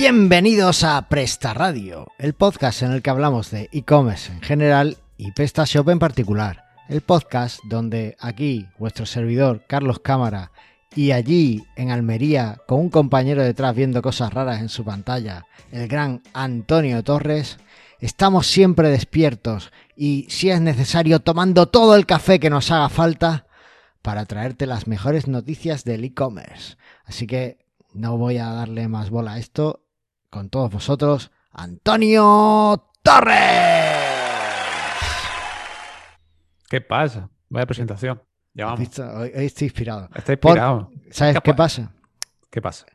Bienvenidos a Presta Radio, el podcast en el que hablamos de e-commerce en general y PrestaShop en particular. El podcast donde aquí vuestro servidor Carlos Cámara y allí en Almería con un compañero detrás viendo cosas raras en su pantalla, el gran Antonio Torres, estamos siempre despiertos y si es necesario tomando todo el café que nos haga falta para traerte las mejores noticias del e-commerce. Así que no voy a darle más bola a esto. Con todos vosotros, Antonio Torres. ¿Qué pasa? Vaya presentación. Ya ¿Has vamos. visto? Hoy, hoy estoy inspirado. Está Por- inspirado. ¿Sabes qué pasa? ¿Qué pasa?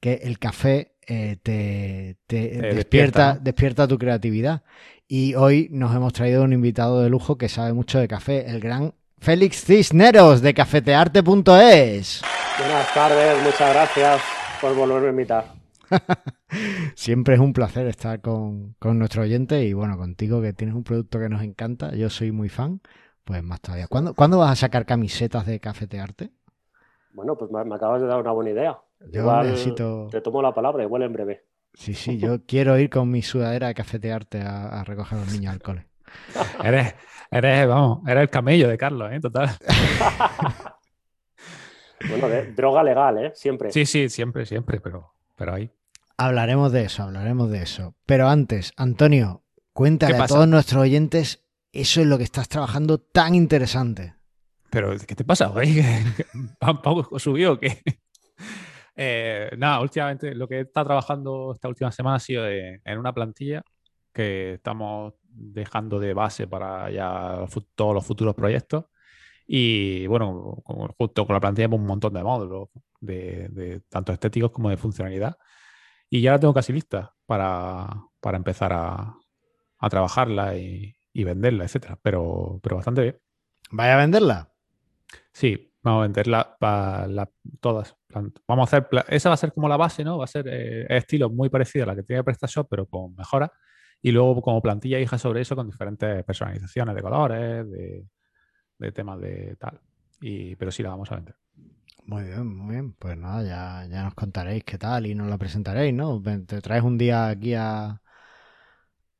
Que el café eh, te, te despierta, despierta, ¿no? despierta tu creatividad. Y hoy nos hemos traído un invitado de lujo que sabe mucho de café, el gran Félix Cisneros de cafetearte.es. Buenas tardes, muchas gracias por volverme a invitar. Siempre es un placer estar con, con nuestro oyente y bueno, contigo que tienes un producto que nos encanta, yo soy muy fan, pues más todavía. ¿Cuándo, ¿cuándo vas a sacar camisetas de cafetearte? Bueno, pues me, me acabas de dar una buena idea. Yo Igual necesito... Te tomo la palabra, igual en breve. Sí, sí, yo quiero ir con mi sudadera de cafetearte a, a recoger a los niños al cole. Eres, eres, vamos, eres el camello de Carlos, ¿eh? Total. Bueno, de- droga legal, ¿eh? Siempre. Sí, sí, siempre, siempre, pero, pero ahí. Hablaremos de eso, hablaremos de eso. Pero antes, Antonio, cuéntale ¿Qué a todos nuestros oyentes eso es lo que estás trabajando tan interesante. Pero, ¿qué te pasa qué? Eh, nada, últimamente lo que he estado trabajando esta última semana ha sido de- en una plantilla que estamos dejando de base para ya todos los futuros proyectos. Y bueno, justo con la plantilla un montón de módulos, de, de tanto estéticos como de funcionalidad. Y ya la tengo casi lista para, para empezar a, a trabajarla y, y venderla, etcétera. Pero, pero bastante bien. ¿Vaya a venderla? Sí, vamos a venderla para la- todas. Vamos a hacer, esa va a ser como la base, ¿no? Va a ser eh, estilo muy parecido a la que tiene PrestaShop, pero con mejoras. Y luego como plantilla hija sobre eso con diferentes personalizaciones de colores, de, de temas de tal. Y, pero sí la vamos a vender. Muy bien, muy bien. Pues nada, ya, ya nos contaréis qué tal y nos la presentaréis, ¿no? Ven, Te traes un día aquí a,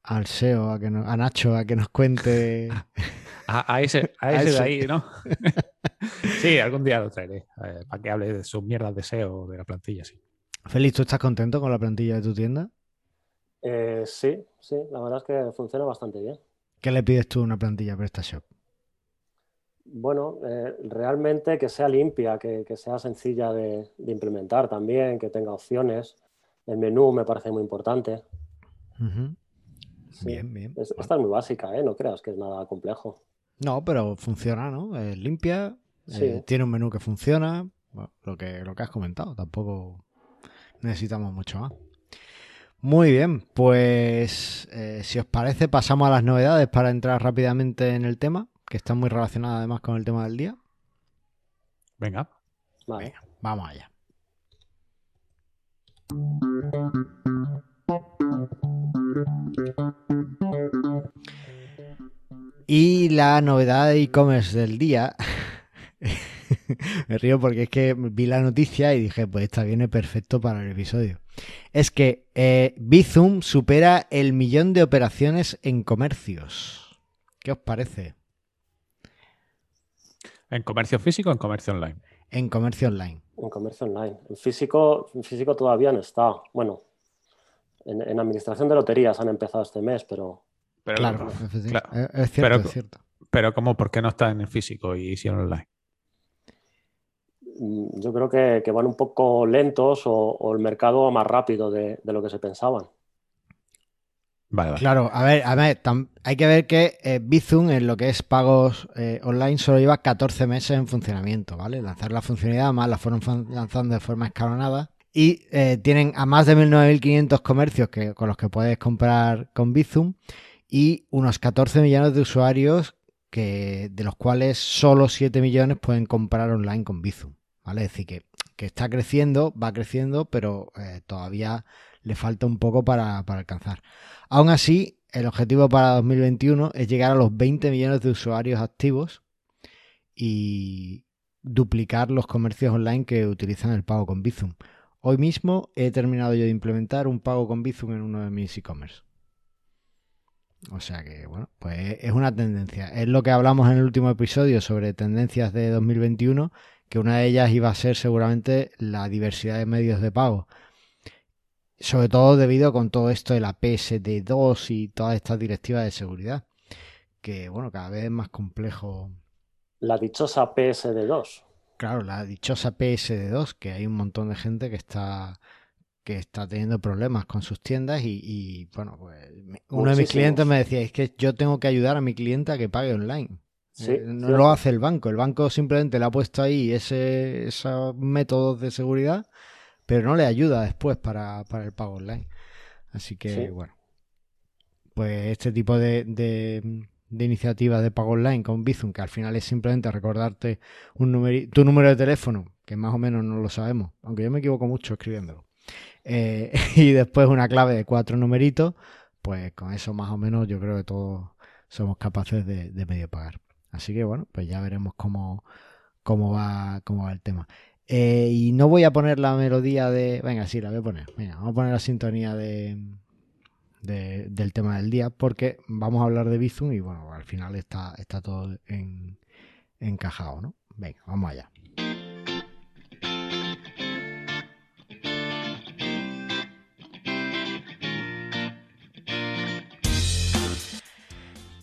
al SEO, a, que no- a Nacho, a que nos cuente. A, a ese, a A ese de ahí, ¿no? sí, algún día lo traeré. eh, para que hable de sus mierdas de SEO de la plantilla, sí. Félix, ¿tú estás contento con la plantilla de tu tienda? Eh, sí, sí, la verdad es que funciona bastante bien. ¿Qué le pides tú a una plantilla PrestaShop? Bueno, eh, realmente que sea limpia, que, que sea sencilla de, de implementar también, que tenga opciones. El menú me parece muy importante. Sí. Bien, bien. Es- esta es muy básica, ¿eh? No creas que es nada complejo. No, pero funciona, ¿no? Es limpia, Sí. eh, tiene un menú que funciona, bueno, lo que, lo que has comentado, tampoco necesitamos mucho más. Muy bien, pues eh, si os parece pasamos a las novedades para entrar rápidamente en el tema, que está muy relacionado además con el tema del día. Venga. Vale. Venga, vamos allá. Y la novedad de e-commerce del día. Me río porque es que vi la noticia y dije, pues esta viene perfecto para el episodio. Es que eh, Bizum supera el millón de operaciones en comercios. ¿Qué os parece? ¿En comercio físico o en comercio online? En comercio online. En comercio online. En físico, en físico todavía no está. Bueno, en, en administración de loterías han empezado este mes, pero Pero, Claro, es- claro. es- es cierto, Pero- es cierto. Pero ¿cómo? ¿Por qué no está en el físico y sí en online? mm, yo creo que, que van un poco lentos o, o el mercado va más rápido de, de lo que se pensaban. Claro, a ver, a ver, hay que ver que eh, Bizum en lo que es pagos eh, online solo lleva 14 meses en funcionamiento, ¿vale? Lanzar la funcionalidad, más la fueron lanzando de forma escalonada y eh, tienen a más de 1.900 comercios que, con los que puedes comprar con Bizum y unos 14 millones de usuarios que, de los cuales solo 7 millones pueden comprar online con Bizum, ¿vale? Es decir, que, que está creciendo, va creciendo, pero todavía le falta un poco para, alcanzar. Aún así, el objetivo para 2021 es llegar a los 20 millones de usuarios activos y duplicar los comercios online que utilizan el pago con Bizum. hoy mismo he terminado yo de implementar un pago con Bizum en uno de mis e-commerce. O sea que, bueno, pues es una tendencia. Es lo que hablamos en el último episodio sobre tendencias de 2021, que una de ellas iba a ser seguramente la diversidad de medios de pago. Sobre todo debido con todo esto de la PSD2 y todas estas directivas de seguridad, que, bueno, cada vez es más complejo. La dichosa PSD2. Claro, la dichosa PSD2, que hay un montón de gente que está que está teniendo problemas con sus tiendas y, bueno, pues uno de mis clientes me decía, es que yo tengo que ayudar a mi cliente a que pague online. Eh, no lo hace el banco, el banco simplemente le ha puesto ahí ese, esos métodos de seguridad, pero no le ayuda después para, el pago online. Así que, bueno, pues este tipo de, de, iniciativas de pago online con Bizum, que al final es simplemente recordarte un tu número de teléfono, que más o menos no lo sabemos, aunque yo me equivoco mucho escribiéndolo eh, y después una clave de cuatro numeritos, pues con eso más o menos yo creo que todos somos capaces de, medio pagar. Así que bueno, pues ya veremos cómo, cómo, va, cómo va el tema. Eh, y no voy a poner la melodía de... Venga, sí, la voy a poner. Venga, vamos a poner la sintonía de, del tema del día porque vamos a hablar de Bizum y bueno, al final está, está todo en, encajado, ¿no? Venga, vamos allá.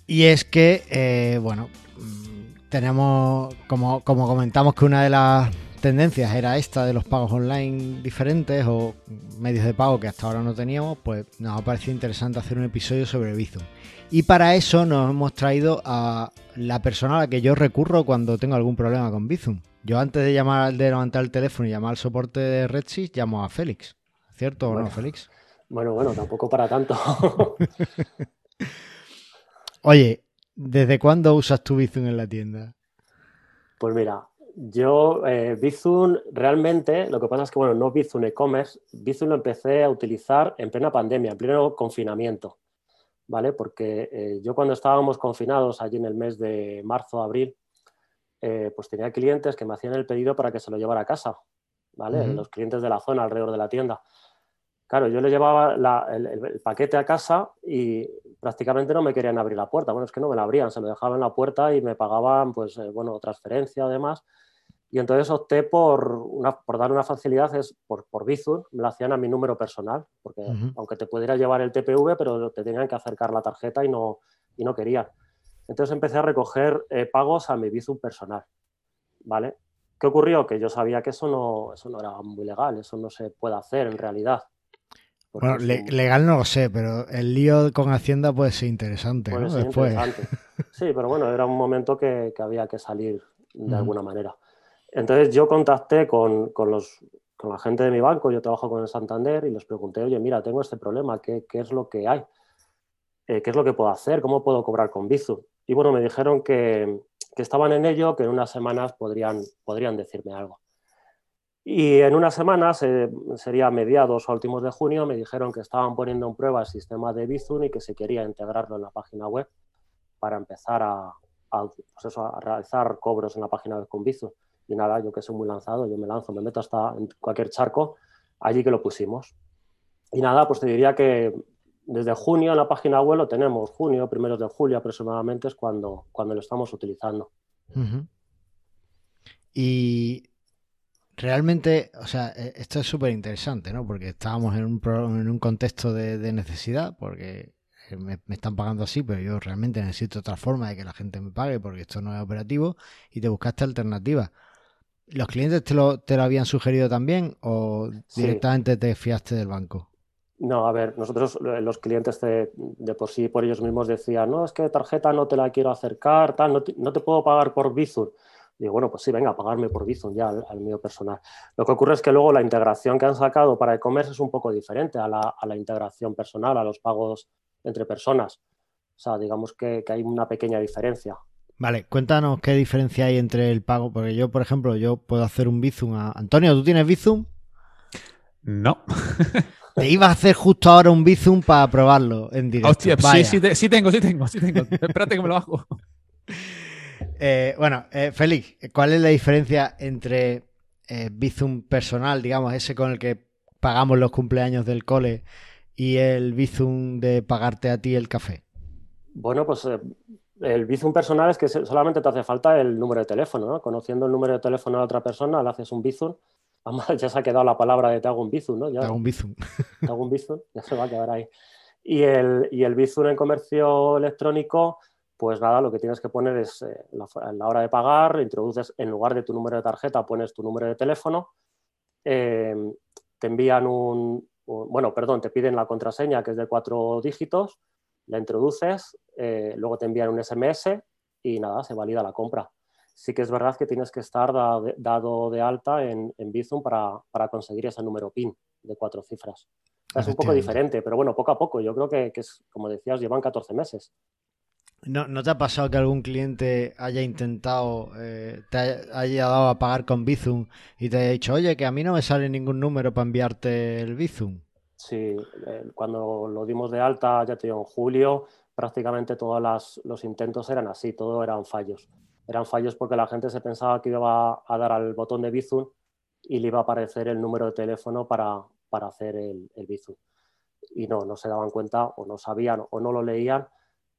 Y es que, eh, bueno, mm, tenemos, como, como comentamos, que una de las tendencias era esta de los pagos online diferentes o medios de pago que hasta ahora no teníamos, pues nos ha parecido interesante hacer un episodio sobre Bizum. Y para eso nos hemos traído a la persona a la que yo recurro cuando tengo algún problema con Bizum. Yo antes de llamar de levantar el teléfono y llamar al soporte de RedSys, llamo a Félix. ¿Cierto o no, Félix? Bueno, bueno, tampoco para tanto. Oye, ¿desde cuándo usas tu Bizum en la tienda? Pues mira, yo eh, Bizum realmente, lo que pasa es que, bueno, no Bizum e-commerce, Bizum lo empecé a utilizar en plena pandemia, en pleno confinamiento, ¿vale? Porque eh, yo cuando estábamos confinados allí en el mes de marzo, abril, eh, pues tenía clientes que me hacían el pedido para que se lo llevara a casa, ¿vale? Los clientes de la zona alrededor de la tienda. Claro, yo le llevaba el, paquete a casa y prácticamente no me querían abrir la puerta. Bueno, es que no me la abrían, se lo dejaban en la puerta y me pagaban, pues, eh, bueno, transferencia además. Y entonces opté por, una, por dar una facilidad, es por, por Bizum, me lo hacían a mi número personal, porque aunque te pudiera llevar el TPV, pero te tenían que acercar la tarjeta y no, y no querían. Entonces empecé a recoger eh, pagos a mi Bizum personal, ¿vale? ¿Qué ocurrió? Que yo sabía que eso no, eso no era muy legal, eso no se puede hacer en realidad. Bueno, legal no lo sé, pero el lío con Hacienda puede ser interesante. ¿no? Después. Sí, pero bueno, era un momento que, había que salir de alguna manera. Entonces yo contacté con, los, con la gente de mi banco, yo trabajo con el Santander y les pregunté, oye, mira, tengo este problema, ¿qué, es lo que hay? Eh, ¿Qué es lo que puedo hacer? ¿Cómo puedo cobrar con Bizu? Y bueno, me dijeron que, que estaban en ello, que en unas semanas podrían, podrían decirme algo. Y en unas semanas, sería mediados o últimos de junio, me dijeron que estaban poniendo en prueba el sistema de Bizum y que se quería integrarlo en la página web para empezar a, pues a realizar cobros en la página web con Bizum. Y nada, yo que soy muy lanzado, yo me lanzo, me meto hasta en cualquier charco, allí que lo pusimos. Y nada, pues te diría que desde junio en la página web lo tenemos, junio, primeros de julio aproximadamente es cuando, cuando lo estamos utilizando. Y realmente, o sea, e, esto es súper interesante, ¿no? Porque estábamos en un, en un contexto de, necesidad, porque eh, me, están pagando así, pero yo realmente necesito otra forma de que la gente me pague porque esto no es operativo y te buscaste alternativas. ¿Los clientes te lo, te lo habían sugerido también o directamente te fiaste del banco? No, a ver, nosotros los clientes de, por sí, por ellos mismos decían, no, es que tarjeta no te la quiero acercar, tal, no te, no te puedo pagar por Bizum. Digo, bueno, pues sí, venga, pagarme por Bizum ya al, mío personal. Lo que ocurre es que luego la integración que han sacado para e-commerce es un poco diferente a la, integración personal, a los pagos entre personas. O sea, digamos que, hay una pequeña diferencia. Vale, cuéntanos qué diferencia hay entre el pago, porque yo, por ejemplo, yo puedo hacer un Bizum a... Antonio, ¿tú tienes Bizum? No. Te iba a hacer justo ahora un Bizum para probarlo en directo. Hostia, sí, sí, sí, tengo, sí tengo, sí tengo. Espérate que me lo hago. Eh, bueno, eh, Félix, ¿cuál es la diferencia entre eh, Bizum personal, digamos, ese con el que pagamos los cumpleaños del cole y el Bizum de pagarte a ti el café? Bueno, pues eh, el Bizum personal es que solamente te hace falta el número de teléfono, ¿no? Conociendo el número de teléfono de otra persona, le haces un Bizum. Además, ya se ha quedado la palabra de te hago un Bizum, ¿no? te hago un Bizum. Te hago un Bizum, ya se va a quedar ahí. Y el, y el Bizum en comercio electrónico, pues nada, lo que tienes que poner es eh, la, hora de pagar, introduces en lugar de tu número de tarjeta, pones tu número de teléfono, eh, te envían un, bueno, perdón, te piden la contraseña que es de cuatro dígitos, la introduces, eh, luego te envían un SMS y nada, se valida la compra. Sí que es verdad que tienes que estar dado de alta en, en Bizum para, conseguir ese número PIN de cuatro cifras. Es un poco diferente, pero bueno, poco a poco. Yo creo que, es, como decías, llevan 14 meses. ¿No, ¿No, te ha pasado que algún cliente haya intentado, eh, te haya dado a pagar con Bizum y te haya dicho, oye, que a mí no me sale ningún número para enviarte el Bizum? Sí, eh, cuando lo dimos de alta, ya te digo, en julio, prácticamente todos los intentos eran así, todo eran fallos. Eran fallos porque la gente se pensaba que iba a dar al botón de Bizum y le iba a aparecer el número de teléfono para, hacer el, el Bizum. Y no, no se daban cuenta o no sabían o no lo leían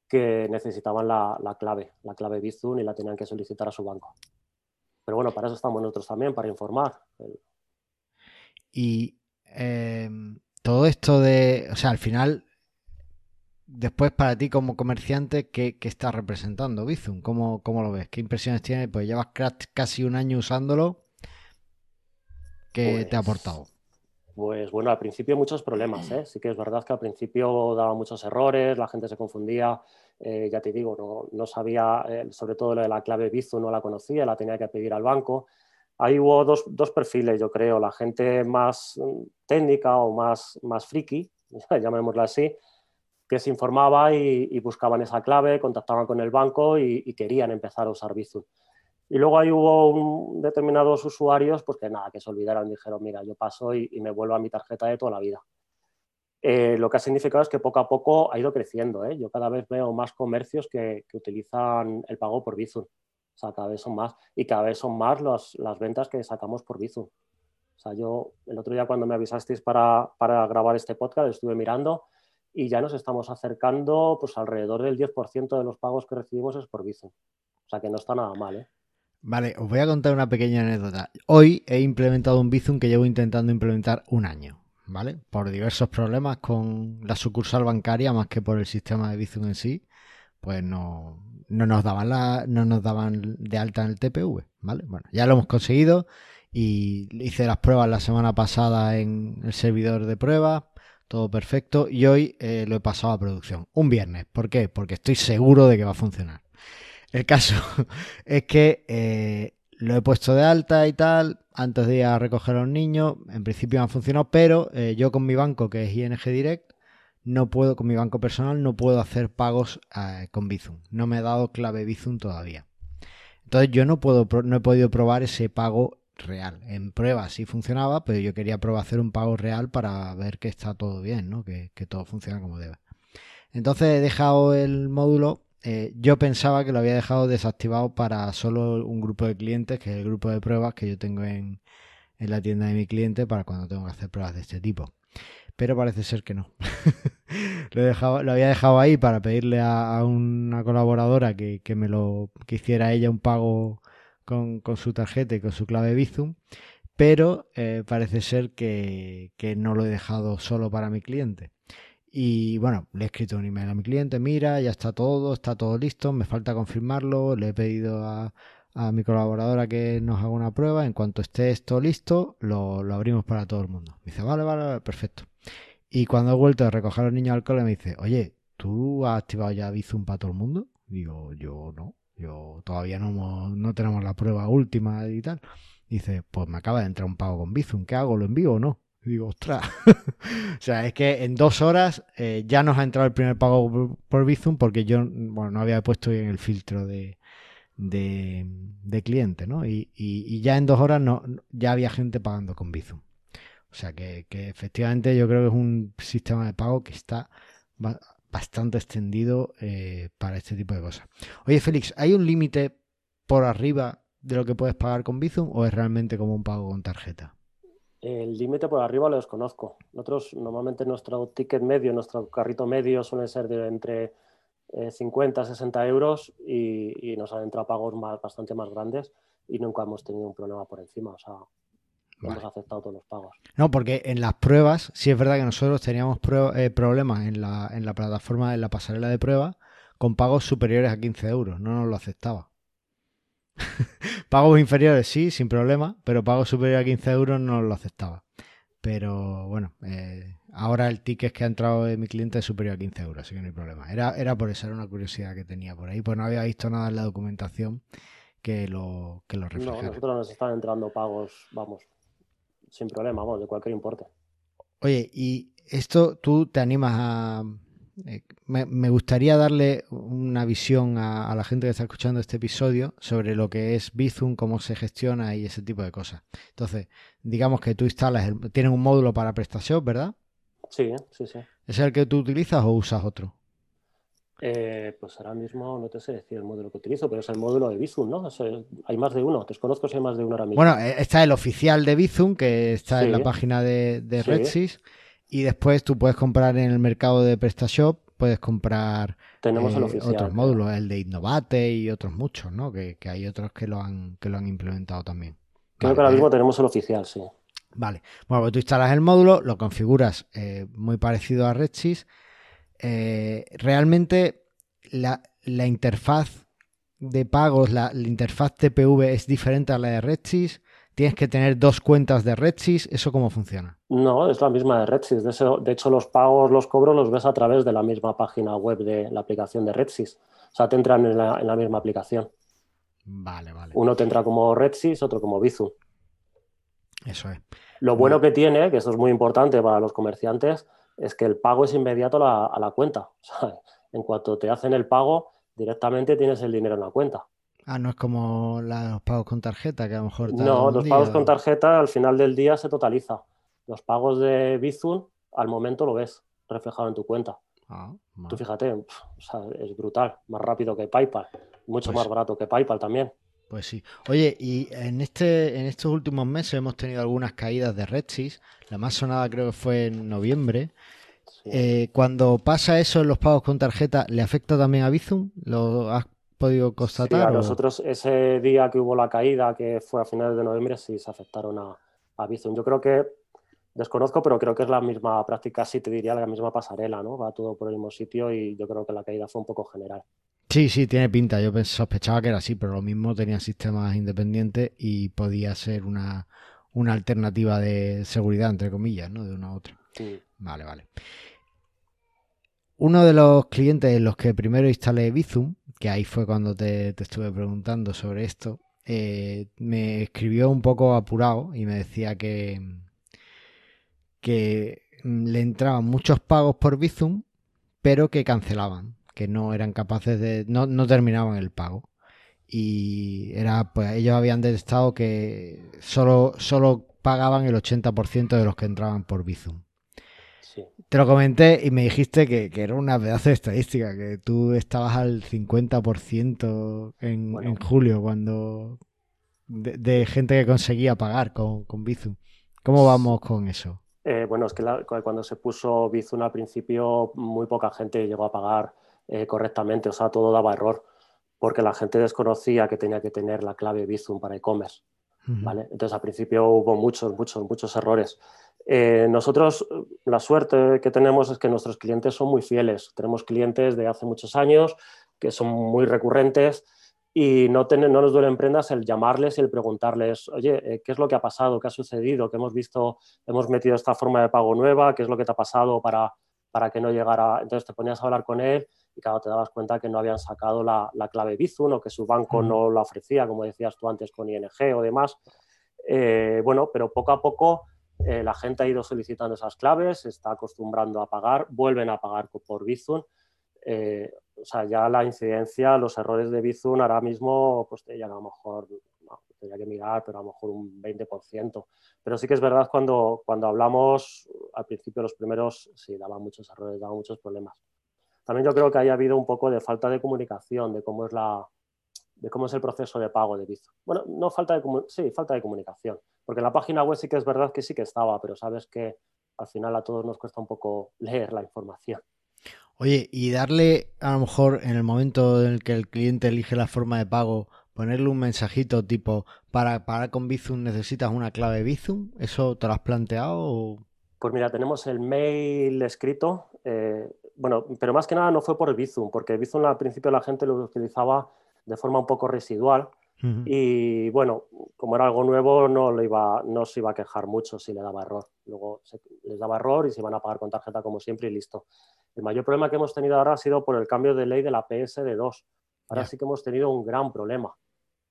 que necesitaban la, clave, la clave Bizum y la tenían que solicitar a su banco. Pero bueno, para eso estamos nosotros también, para informar. Y em, todo esto de, o sea, al final, después para ti como comerciante, ¿qué, qué está representando Bizum? ¿Cómo, ¿Cómo, lo ves? ¿Qué impresiones tienes? Pues llevas casi un año usándolo. ¿Qué te ha pues aportado? Pues bueno, al principio muchos problemas, ¿eh? sí que es verdad que al principio daba muchos errores, la gente se confundía, eh, ya te digo, no, sabía, eh, sobre todo lo de la clave Bizum no la conocía, la tenía que pedir al banco. Ahí hubo dos, perfiles, yo creo, la gente más mm, técnica o más, más friki, llamémosla así, que se informaba y, buscaban esa clave, contactaban con el banco y, y querían empezar a usar Bizum. Y luego ahí hubo determinados usuarios pues que nada, que se olvidaron, dijeron, mira, yo paso y, me vuelvo a mi tarjeta de toda la vida. Eh, lo que ha significado es que poco a poco ha ido creciendo. ¿eh? Yo cada vez veo más comercios que, utilizan el pago por Bizum. O sea, cada vez son más. Y cada vez son más las ventas que sacamos por Bizum. O sea, yo el otro día cuando me avisasteis para, para grabar este podcast estuve mirando y ya nos estamos acercando pues alrededor del 10% de los pagos que recibimos es por Bizum. O sea, que no está nada mal, ¿eh? Vale, os voy a contar una pequeña anécdota. Hoy he implementado un Bizum que llevo intentando implementar un año, ¿vale? Por diversos problemas con la sucursal bancaria más que por el sistema de Bizum en sí, pues no, no nos daban la, no nos daban de alta en el TPV, ¿vale? Bueno, ya lo hemos conseguido y hice las pruebas la semana pasada en el servidor de pruebas, todo perfecto y hoy eh, lo he pasado a producción. Un viernes, ¿por qué? Porque estoy seguro de que va a funcionar. El caso es que eh, lo he puesto de alta y tal, antes de ir a recoger a los niños, en principio han funcionado, pero eh, yo con mi banco, que es ING Direct, no puedo, con mi banco personal, no puedo hacer pagos eh, con Bizum. No me he dado clave Bizum todavía. Entonces yo no, puedo, no he podido probar ese pago real. En prueba sí funcionaba, pero yo quería probar hacer un pago real para ver que está todo bien, ¿no? que, todo funciona como debe. Entonces he dejado el módulo eh, yo pensaba que lo había dejado desactivado para solo un grupo de clientes, que es el grupo de pruebas que yo tengo en, la tienda de mi cliente para cuando tengo que hacer pruebas de este tipo. Pero parece ser que no. lo, había dejado ahí para pedirle a, una colaboradora que, me lo que hiciera ella un pago con, su tarjeta y con su clave Bizum. Pero eh, parece ser que no lo he dejado solo para mi cliente. Y bueno, le he escrito un email a mi cliente, mira, ya está todo, está todo listo, me falta confirmarlo, le he pedido a, mi colaboradora que nos haga una prueba, en cuanto esté esto listo, lo, abrimos para todo el mundo. Me dice, vale, vale, perfecto. Y cuando he vuelto a recoger a los niños al cole, me dice, oye, ¿tú has activado ya Bizum para todo el mundo? Digo, yo no, yo todavía no, no tenemos la prueba última y tal. Dice, pues me acaba de entrar un pago con Bizum, ¿qué hago? ¿Lo envío o no? digo, ostras. o sea, es que en dos horas eh, ya nos ha entrado el primer pago por, Bizum porque yo bueno, no había puesto en el filtro de, de, cliente, ¿no? Y, ya en dos horas no, ya había gente pagando con Bizum. O sea que, efectivamente yo creo que es un sistema de pago que está bastante extendido eh, para este tipo de cosas. Oye, Félix, ¿hay un límite por arriba de lo que puedes pagar con Bizum o es realmente como un pago con tarjeta? El límite por arriba lo desconozco. Nosotros, normalmente nuestro ticket medio, nuestro carrito medio suele ser de entre 50, eh, 60 euros y, nos han entrado pagos más, bastante más grandes y nunca hemos tenido un problema por encima. O sea, hemos aceptado todos los pagos. No, porque en las pruebas, sí es verdad que nosotros teníamos eh, problemas en la, en la plataforma, en la pasarela de prueba, con pagos superiores a 15 euros. No nos lo aceptaba. pagos inferiores sí, sin problema, pero pagos superiores a 15 euros no lo aceptaba. Pero bueno, eh, ahora el ticket que ha entrado de mi cliente es superior a 15 euros, así que no hay problema. Era, era por eso, era una curiosidad que tenía por ahí, pues no había visto nada en la documentación que lo, que lo reflejara. No, nosotros nos están entrando pagos, vamos, sin problema, vamos, de cualquier importe. Oye, y esto tú te animas a, eh, me, gustaría darle una visión a, la gente que está escuchando este episodio sobre lo que es Bizum, cómo se gestiona y ese tipo de cosas. Entonces, digamos que tú instalas, tienes un módulo para PrestaShop, ¿verdad? Sí, sí, sí. ¿Es el que tú utilizas o usas otro? Eh, pues ahora mismo no te sé decir el módulo que utilizo, pero es el módulo de Bizum, ¿no? hay más de uno, desconozco si hay más de uno ahora mismo. Bueno, eh, está el oficial de Bizum, que está en la página de, de RedSys. Y después tú puedes comprar en el mercado de PrestaShop, puedes comprar Tenemos eh, otros módulos, el de Innovate y otros muchos, ¿no? Que, hay otros que lo han, que lo han implementado también. Creo que ahora mismo tenemos el oficial, sí. Vale. Bueno, pues tú instalas el módulo, lo configuras eh, muy parecido a RedSys. Eh, realmente la, interfaz de pagos, la, la, interfaz TPV es diferente a la de RedSys tienes que tener dos cuentas de RedSys. ¿Eso cómo funciona? No, es la misma de RedSys. De, hecho, los pagos, los cobros los ves a través de la misma página web de la aplicación de RedSys. O sea, te entran en la, misma aplicación. Vale, vale. Uno te entra como RedSys, otro como Bizum. Eso es. Lo bueno que tiene, que esto es muy importante para los comerciantes, es que el pago es inmediato a la, cuenta. O sea, en cuanto te hacen el pago, directamente tienes el dinero en la cuenta. Ah, no es como los pagos con tarjeta, que a lo mejor... No, los pagos con tarjeta al final del día se totaliza. Los pagos de Bizum al momento lo ves reflejado en tu cuenta. Ah, Tú fíjate, es brutal, más rápido que PayPal, mucho pues más barato que PayPal también. Pues sí. Oye, y en este, en estos últimos meses hemos tenido algunas caídas de RedSys. La más sonada creo que fue en noviembre. Eh, cuando pasa eso en los pagos con tarjeta, ¿le afecta también a Bizum? ¿Lo has podido constatar? nosotros ese día que hubo la caída, que fue a finales de noviembre, sí se afectaron a, a Bizum. Yo creo que, desconozco, pero creo que es la misma práctica, sí te diría, la misma pasarela, ¿no? Va todo por el mismo sitio y yo creo que la caída fue un poco general. Sí, sí, tiene pinta. Yo sospechaba que era así, pero lo mismo tenía sistemas independientes y podía ser una, una alternativa de seguridad, entre comillas, ¿no? De una a otra. Vale, vale. Uno de los clientes en los que primero instalé Bizum que ahí fue cuando te, estuve preguntando sobre esto, eh, me escribió un poco apurado y me decía que, que le entraban muchos pagos por Bizum, pero que cancelaban, que no eran capaces de, no, no terminaban el pago. Y era, pues ellos habían detectado que solo, solo pagaban el 80% de los que entraban por Bizum. Te lo comenté y me dijiste que, era una pedazo de estadística, que tú estabas al 50% en, en julio cuando de, gente que conseguía pagar con, con Bizum. ¿Cómo vamos con eso? Eh, bueno, es que cuando se puso Bizum al principio muy poca gente llegó a pagar eh, correctamente, o sea, todo daba error, porque la gente desconocía que tenía que tener la clave Bizum para e-commerce. ¿vale? Entonces al principio hubo muchos, muchos, muchos errores. Eh, nosotros la suerte que tenemos es que nuestros clientes son muy fieles. Tenemos clientes de hace muchos años que son muy recurrentes y no, no nos duelen prendas el llamarles y el preguntarles, oye, eh, ¿qué es lo que ha pasado? ¿Qué ha sucedido? ¿Qué hemos visto? ¿Hemos metido esta forma de pago nueva? ¿Qué es lo que te ha pasado para, para que no llegara? Entonces te ponías a hablar con él y claro, te dabas cuenta que no habían sacado la, clave Bizum o que su banco no la ofrecía, como decías tú antes con ING o demás. Eh, bueno, pero poco a poco eh, la gente ha ido solicitando esas claves, se está acostumbrando a pagar, vuelven a pagar por Bizum. Eh, o sea, ya la incidencia, los errores de Bizum ahora mismo, pues ya a lo mejor, no, tendría que mirar, pero a lo mejor un 20%. Pero sí que es verdad cuando, cuando hablamos, al principio los primeros, sí, daban muchos errores, daban muchos problemas. También yo creo que haya habido un poco de falta de comunicación de cómo es la, de cómo es el proceso de pago de Bizum. Bueno, no falta de, sí, falta de comunicación Porque en la página web sí que es verdad que sí que estaba, pero sabes que al final a todos nos cuesta un poco leer la información. Oye, y darle a lo mejor en el momento en el que el cliente elige la forma de pago, ponerle un mensajito tipo, para pagar con Bizum necesitas una clave Bizum, ¿eso te lo has planteado? Pues mira, tenemos el mail escrito, eh, bueno, pero más que nada no fue por Bizum, porque Bizum al principio la gente lo utilizaba de forma un poco residual y bueno, como era algo nuevo no, lo iba, no se iba a quejar mucho si le daba error. Luego les daba error y se iban a pagar con tarjeta como siempre y listo. El mayor problema que hemos tenido ahora ha sido por el cambio de ley de la PSD2. Ahora sí que hemos tenido un gran problema.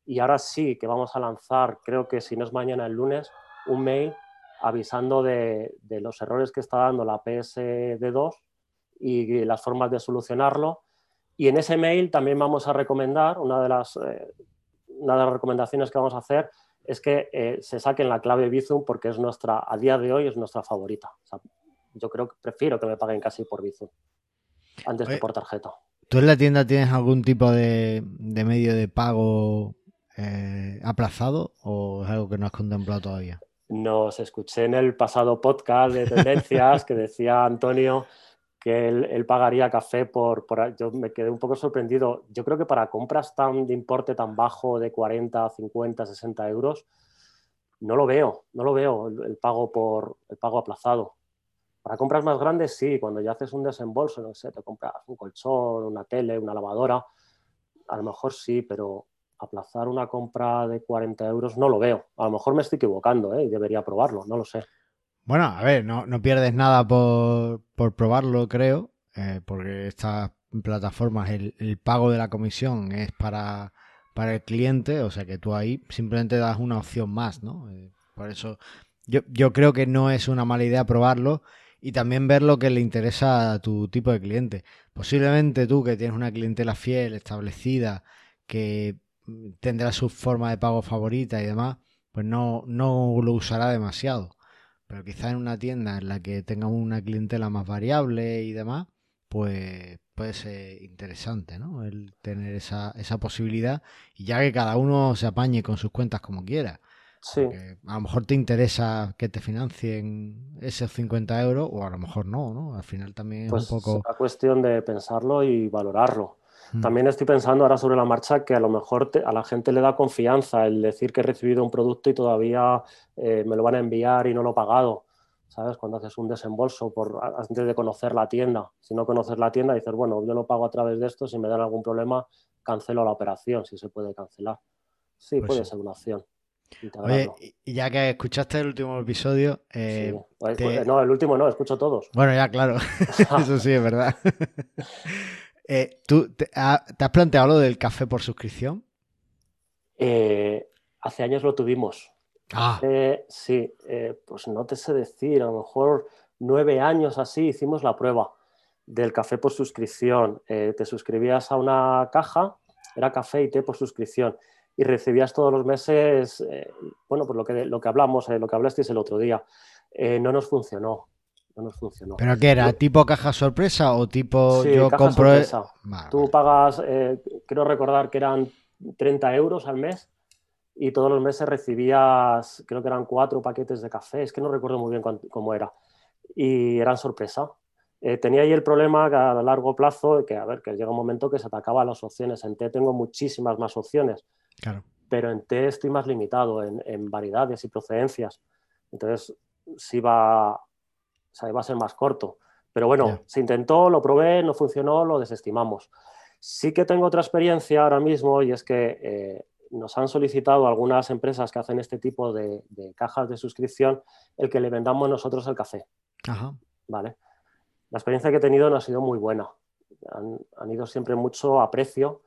Y ahora sí que vamos a lanzar, creo que si no es mañana el lunes, un mail avisando de, de los errores que está dando la PSD2 y las formas de solucionarlo. Y en ese mail también vamos a recomendar, una de las, eh, una de las recomendaciones que vamos a hacer es que eh, se saquen la clave Bizum porque es nuestra, a día de hoy es nuestra favorita. yo creo que prefiero que me paguen casi por Bizum antes que por tarjeta. ¿Tú en la tienda tienes algún tipo de, medio de pago eh, aplazado o es algo que no has contemplado todavía? Nos escuché en el pasado podcast de tendencias que decía Antonio que él, pagaría café por, Yo me quedé un poco sorprendido. Yo creo que para compras tan de importe tan bajo de 40, 50, 60 euros, no lo veo, no lo veo el, pago por el pago aplazado. Para compras más grandes sí, cuando ya haces un desembolso, no sé, te compras un colchón, una tele, una lavadora, a lo mejor sí, pero aplazar una compra de 40 euros no lo veo. A lo mejor me estoy equivocando ¿eh? debería probarlo, no lo sé. Bueno, a ver, no, pierdes nada por, probarlo, creo, eh, porque estas plataformas, el, pago de la comisión es para, el cliente, o sea que tú ahí simplemente das una opción más, ¿no? Eh, por eso yo, yo creo que no es una mala idea probarlo y también ver lo que le interesa a tu tipo de cliente. Posiblemente tú que tienes una clientela fiel, establecida, que tendrá su forma de pago favorita y demás, pues no, no lo usará demasiado. Pero quizá en una tienda en la que tengamos una clientela más variable y demás, pues puede ser interesante, ¿no? El tener esa, esa posibilidad y ya que cada uno se apañe con sus cuentas como quiera. Sí. a lo mejor te interesa que te financien esos 50 euros o a lo mejor no, ¿no? Al final también es un pues poco... Es cuestión de pensarlo y valorarlo. Mm. También estoy pensando ahora sobre la marcha que a lo mejor a la gente le da confianza el decir que he recibido un producto y todavía eh, me lo van a enviar y no lo he pagado. ¿Sabes? Cuando haces un desembolso por, antes de conocer la tienda. Si no conoces la tienda, dices, bueno, yo lo pago a través de esto, si me dan algún problema, cancelo la operación, si se puede cancelar. Sí, pues puede ser una opción. Oye, y ya que escuchaste el último episodio. Eh, pues, pues, no, el último no, escucho todos. Bueno, ya, claro. Eso sí, es verdad. Eh, ¿Tú te, has planteado lo del café por suscripción? Eh, hace años lo tuvimos. Ah. sí, eh, pues no te sé decir, a lo mejor nueve años así hicimos la prueba del café por suscripción. te suscribías a una caja, era café y té por suscripción, y recibías todos los meses, bueno, pues lo que, lo que hablamos, lo que hablasteis el otro día. no nos funcionó no nos funcionó. ¿Pero qué era? ¿Tipo caja sorpresa o tipo yo compro? E-? Sorpresa. Tú pagas, eh, quiero recordar que eran 30 euros al mes y todos los meses recibías, creo que eran cuatro paquetes de café, es que no recuerdo muy bien cómo era. Y eran sorpresa. Eh, tenía ahí el problema que a largo plazo, que a ver, que llega un momento que se te acaban las opciones. En té tengo muchísimas más opciones, claro. pero en té estoy más limitado en, en variedades y procedencias. Entonces, si va sea, va a ser más corto. Pero bueno, se intentó, lo probé, no funcionó, lo desestimamos. Sí que tengo otra experiencia ahora mismo y es que eh, nos han solicitado algunas empresas que hacen este tipo de, cajas de suscripción el que le vendamos nosotros el café. Ajá. Vale. La experiencia que he tenido no ha sido muy buena. Han, ido siempre mucho a precio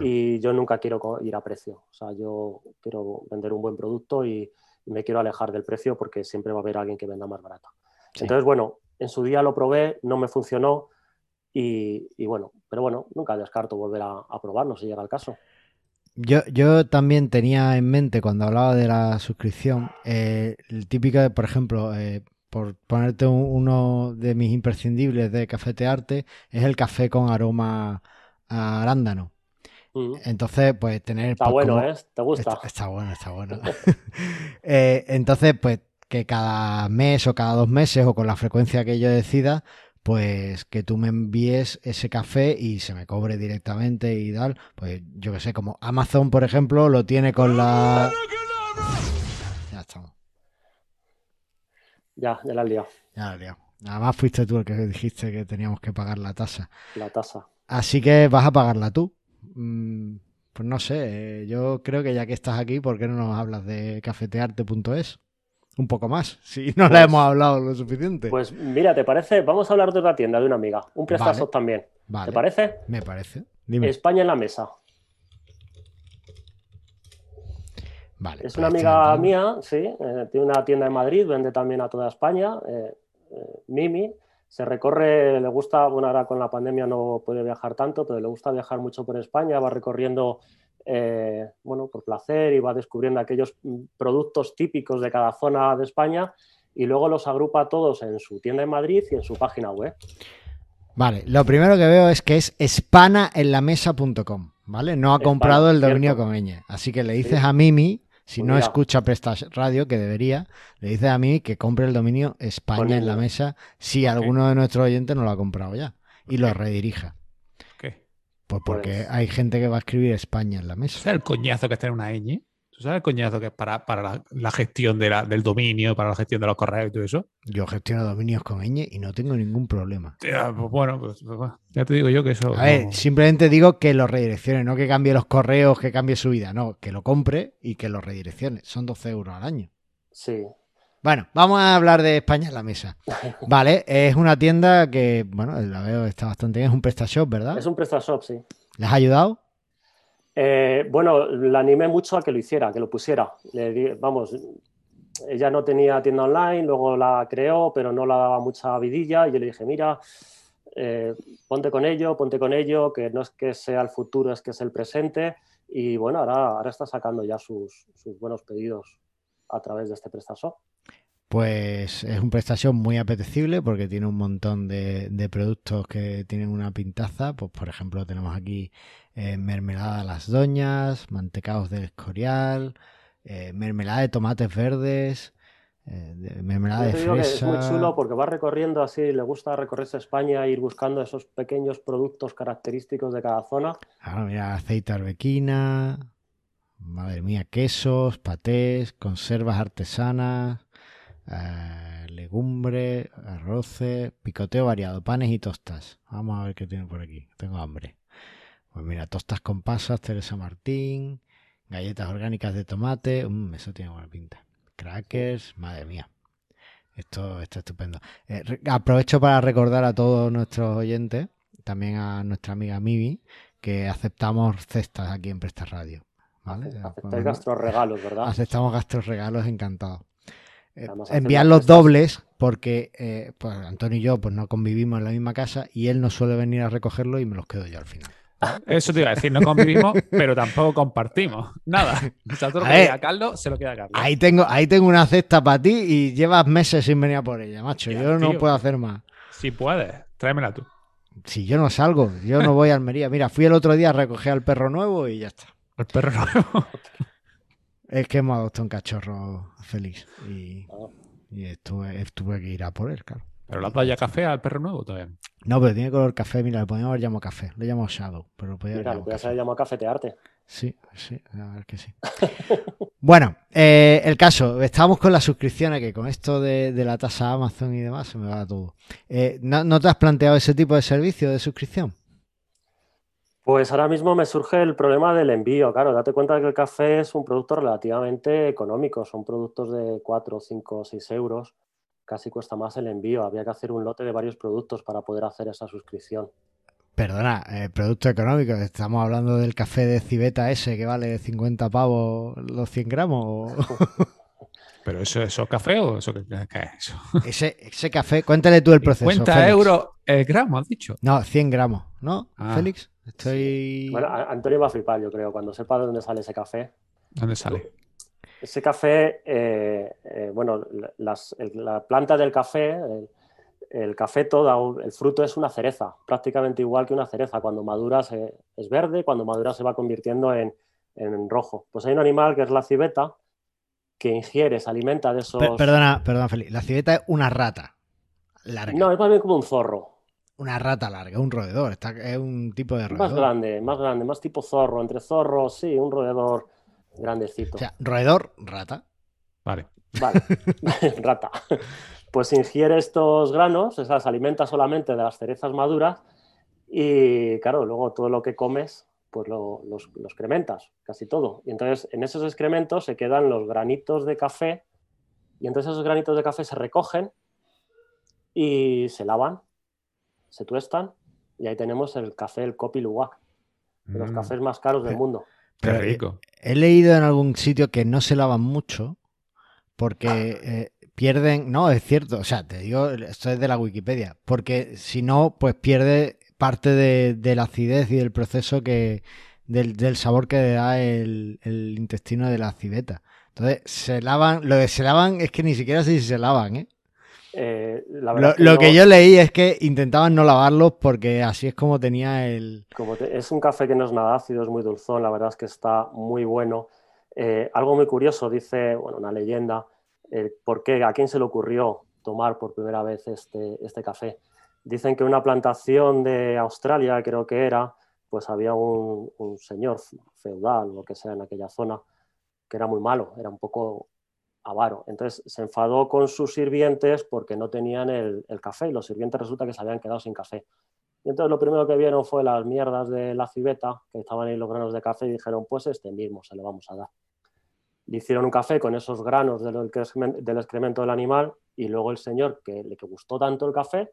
y yo nunca quiero ir a precio. O sea, yo quiero vender un buen producto y me quiero alejar del precio porque siempre va a haber alguien que venda más barato. Entonces, bueno, en su día lo probé, no me funcionó y, bueno, pero bueno, nunca descarto volver a, probarlo si llega el caso. Yo, yo, también tenía en mente cuando hablaba de la suscripción, eh, el típico, por ejemplo, eh, por ponerte uno de mis imprescindibles de cafetearte, es el café con aroma a arándano. Mm. Entonces, pues tener... Está pues, bueno, como- ¿eh? ¿Te gusta? Está, está bueno, está bueno. Eh, entonces, pues que cada mes o cada dos meses o con la frecuencia que yo decida, pues que tú me envíes ese café y se me cobre directamente y tal. Pues yo que sé, como Amazon, por ejemplo, lo tiene con la... Ya estamos. Ya, ya la has liado, Ya la he liado. Nada más fuiste tú el que dijiste que teníamos que pagar la tasa. la tasa. Así que vas a pagarla tú. Mm, Pues no sé, eh, yo creo que ya que estás aquí, ¿por qué no nos hablas de cafetearte.es? Un poco más, si no la Pues- hemos hablado lo suficiente. Pues mira, ¿te parece? Vamos a hablar de otra tienda, de una amiga, un PrestaShop también. vale, ¿Te parece? me parece. Dime. España en la mesa. Vale, Es pues una amiga mía, sí, eh, tiene una tienda en Madrid, vende también a toda España. eh, eh, Mimi se recorre, le gusta, bueno, ahora con la pandemia no puede viajar tanto, pero le gusta viajar mucho por España, va recorriendo, eh, bueno, por placer y va descubriendo aquellos mm, productos típicos de cada zona de España y luego los agrupa todos en su tienda en Madrid y en su página web. Vale, lo primero que veo es que es espanaenlamesa.com, ¿vale? No ha comprado el dominio cierto. con ñ. Así que le dices Sí. a Mimi, si Pues no escucha Prestas Radio, que debería, le dices a Mimi que compre el dominio España en la mesa si alguno de nuestros oyentes no lo ha comprado ya. Y lo redirija. Pues porque Pues- hay gente que va a escribir España en la mesa. ¿Sabes el coñazo que es tener una ñ? ¿Tú sabes el coñazo que es para, para la, la gestión de la- del dominio, para la gestión de los correos y todo eso? Yo gestiono dominios con ñ y no tengo ningún problema. Tía, pues bueno, pues, pues ya te digo yo que eso. A ver, no- simplemente digo que lo redireccione, no que cambie los correos, que cambie su vida, no, que lo compre y que lo redireccione. Son 12 euros al año. Sí, Bueno, vamos a hablar de España en la mesa. Vale, es una tienda que, bueno, la veo, está bastante bien, es un PrestaShop, ¿verdad? es un PrestaShop, sí. ¿Les ha ayudado? Eh, bueno, la animé mucho a que lo hiciera, que lo pusiera. Le di- vamos, ella no tenía tienda online, luego la creó, pero no la daba mucha vidilla. Y yo le dije, mira, eh, ponte con ello, ponte con ello, que no es que sea el futuro, es que es el presente. Y bueno, ahora, ahora está sacando ya sus, sus buenos pedidos a través de este PrestaShop. Pues es un PrestaShop muy apetecible porque tiene un montón de, de productos que tienen una pintaza. Pues por ejemplo tenemos aquí eh, mermelada a las doñas, mantecaos del escorial, eh, mermelada de tomates verdes, eh, de- mermelada de que es muy fresa. chulo porque va recorriendo así, le gusta recorrerse España e ir buscando esos pequeños productos característicos de cada zona. Ahora mira, aceite arbequina, madre mía, quesos, patés, conservas artesanas, eh, legumbres, arroces, picoteo variado, panes y tostas. Vamos a ver qué tiene por aquí. Tengo hambre. Pues mira, tostas con pasas, Teresa Martín, galletas orgánicas de tomate, mm, eso tiene buena pinta. Crackers, madre mía. Esto está estupendo. Eh, aprovecho para recordar a todos nuestros oyentes, también a nuestra amiga Mimi, que aceptamos cestas aquí en Presta Radio. ¿vale? Aceptáis gastros regalos, ¿verdad? Aceptamos gastos regalos encantados. Eh, enviar los dobles porque eh, pues Antonio y yo pues no convivimos en la misma casa y él no suele venir a recogerlo y me los quedo yo al final. Eso te iba a decir, no convivimos, pero tampoco compartimos. Nada. O sea, todo lo A que diga Carlos se lo queda a Carlos. Ahí tengo, ahí tengo una cesta para ti y llevas meses sin venir a por ella, macho. Ya, yo no tío. puedo hacer más. Si puedes, tráemela tú. Si yo no salgo, yo no voy a Almería. Mira, fui el otro día a recoger al perro nuevo y ya está. El perro nuevo. Es que hemos adoptado un cachorro feliz y, Ah. y estuve, tuve que ir a por él, claro. ¿Pero le has dado ya café al perro nuevo todavía? No, pero tiene color café. Mira, le podíamos haber llamado café. Le llamo Shadow, pero lo podía haber Mira, lo llamado podías café. haber llamado cafetearte. Sí, sí, la verdad es que sí. bueno, eh, el caso, estábamos con las suscripciones, que con esto de, de la tasa Amazon y demás se me va todo. Eh, ¿no, no te has planteado ese tipo de servicio de suscripción? Pues ahora mismo me surge el problema del envío. Claro, date cuenta que el café es un producto relativamente económico. Son productos de 4, 5, 6 euros. Casi cuesta más el envío. Había que hacer un lote de varios productos para poder hacer esa suscripción. Perdona, eh, producto económico, estamos hablando del café de civeta ese que vale 50 pavos los 100 gramos. ¿Pero eso, eso es café o eso qué, qué es eso? ese, ese café, cuéntale tú el proceso. 50 Félix. euros el gramo, has dicho. No, 100 gramos, ¿no? Ah. Félix, estoy... Bueno, Antonio va a flipar, yo creo, cuando sepa de dónde sale ese café. ¿Dónde sale? Ese café, eh, eh, bueno, la- las- el- la planta del café, el- el café todo, el fruto es una cereza, prácticamente igual que una cereza. Cuando madura es verde, cuando madura se va convirtiendo en, rojo. Pues hay un animal que es la civeta que ingiere, se alimenta de esos... perdona, perdona, Felipe. La civeta es una rata larga. No, es más bien como un zorro. Una rata larga, un roedor. es un tipo de roedor. Más grande, más grande, más tipo zorro. Entre zorros, sí, un roedor grandecito. O sea, roedor, rata. Vale. Vale, rata pues ingiere estos granos, esas alimenta solamente de las cerezas maduras y claro, luego todo lo que comes, pues los, los, excrementas, casi todo. Y entonces en esos excrementos se quedan los granitos de café y entonces esos granitos de café se recogen y se lavan, se tuestan y ahí tenemos el café, el Kopi Luwak, de los mm. cafés más caros del mundo. Qué rico. He leído en algún sitio que no se lavan mucho porque eh, pierden, no, es cierto, o sea, te digo, esto es de la Wikipedia, porque si no, pues pierde parte de, la acidez y del proceso que, del, sabor que da el, intestino de la civeta. Entonces, se lavan, lo de se lavan es que ni siquiera sé si se lavan, ¿eh? Eh lo, que, yo leí es que intentaban no lavarlos porque así es como tenía el... Como es un café que no es nada ácido, es muy dulzón, la verdad es que está muy bueno. Eh, algo muy curioso, dice, bueno, una leyenda, por qué, a quién se le ocurrió tomar por primera vez este, este café. Dicen que una plantación de Australia, creo que era, pues había un, señor feudal, lo que sea, en aquella zona, que era muy malo, era un poco Entonces se enfadó con sus sirvientes porque no tenían el, café y los sirvientes resulta que se habían quedado sin café. Y entonces lo primero que vieron fue las mierdas de la civeta, que estaban ahí los granos de café, y dijeron, pues este mismo se lo vamos a dar le hicieron un café con esos granos del, excremento del animal y luego el señor que le gustó tanto el café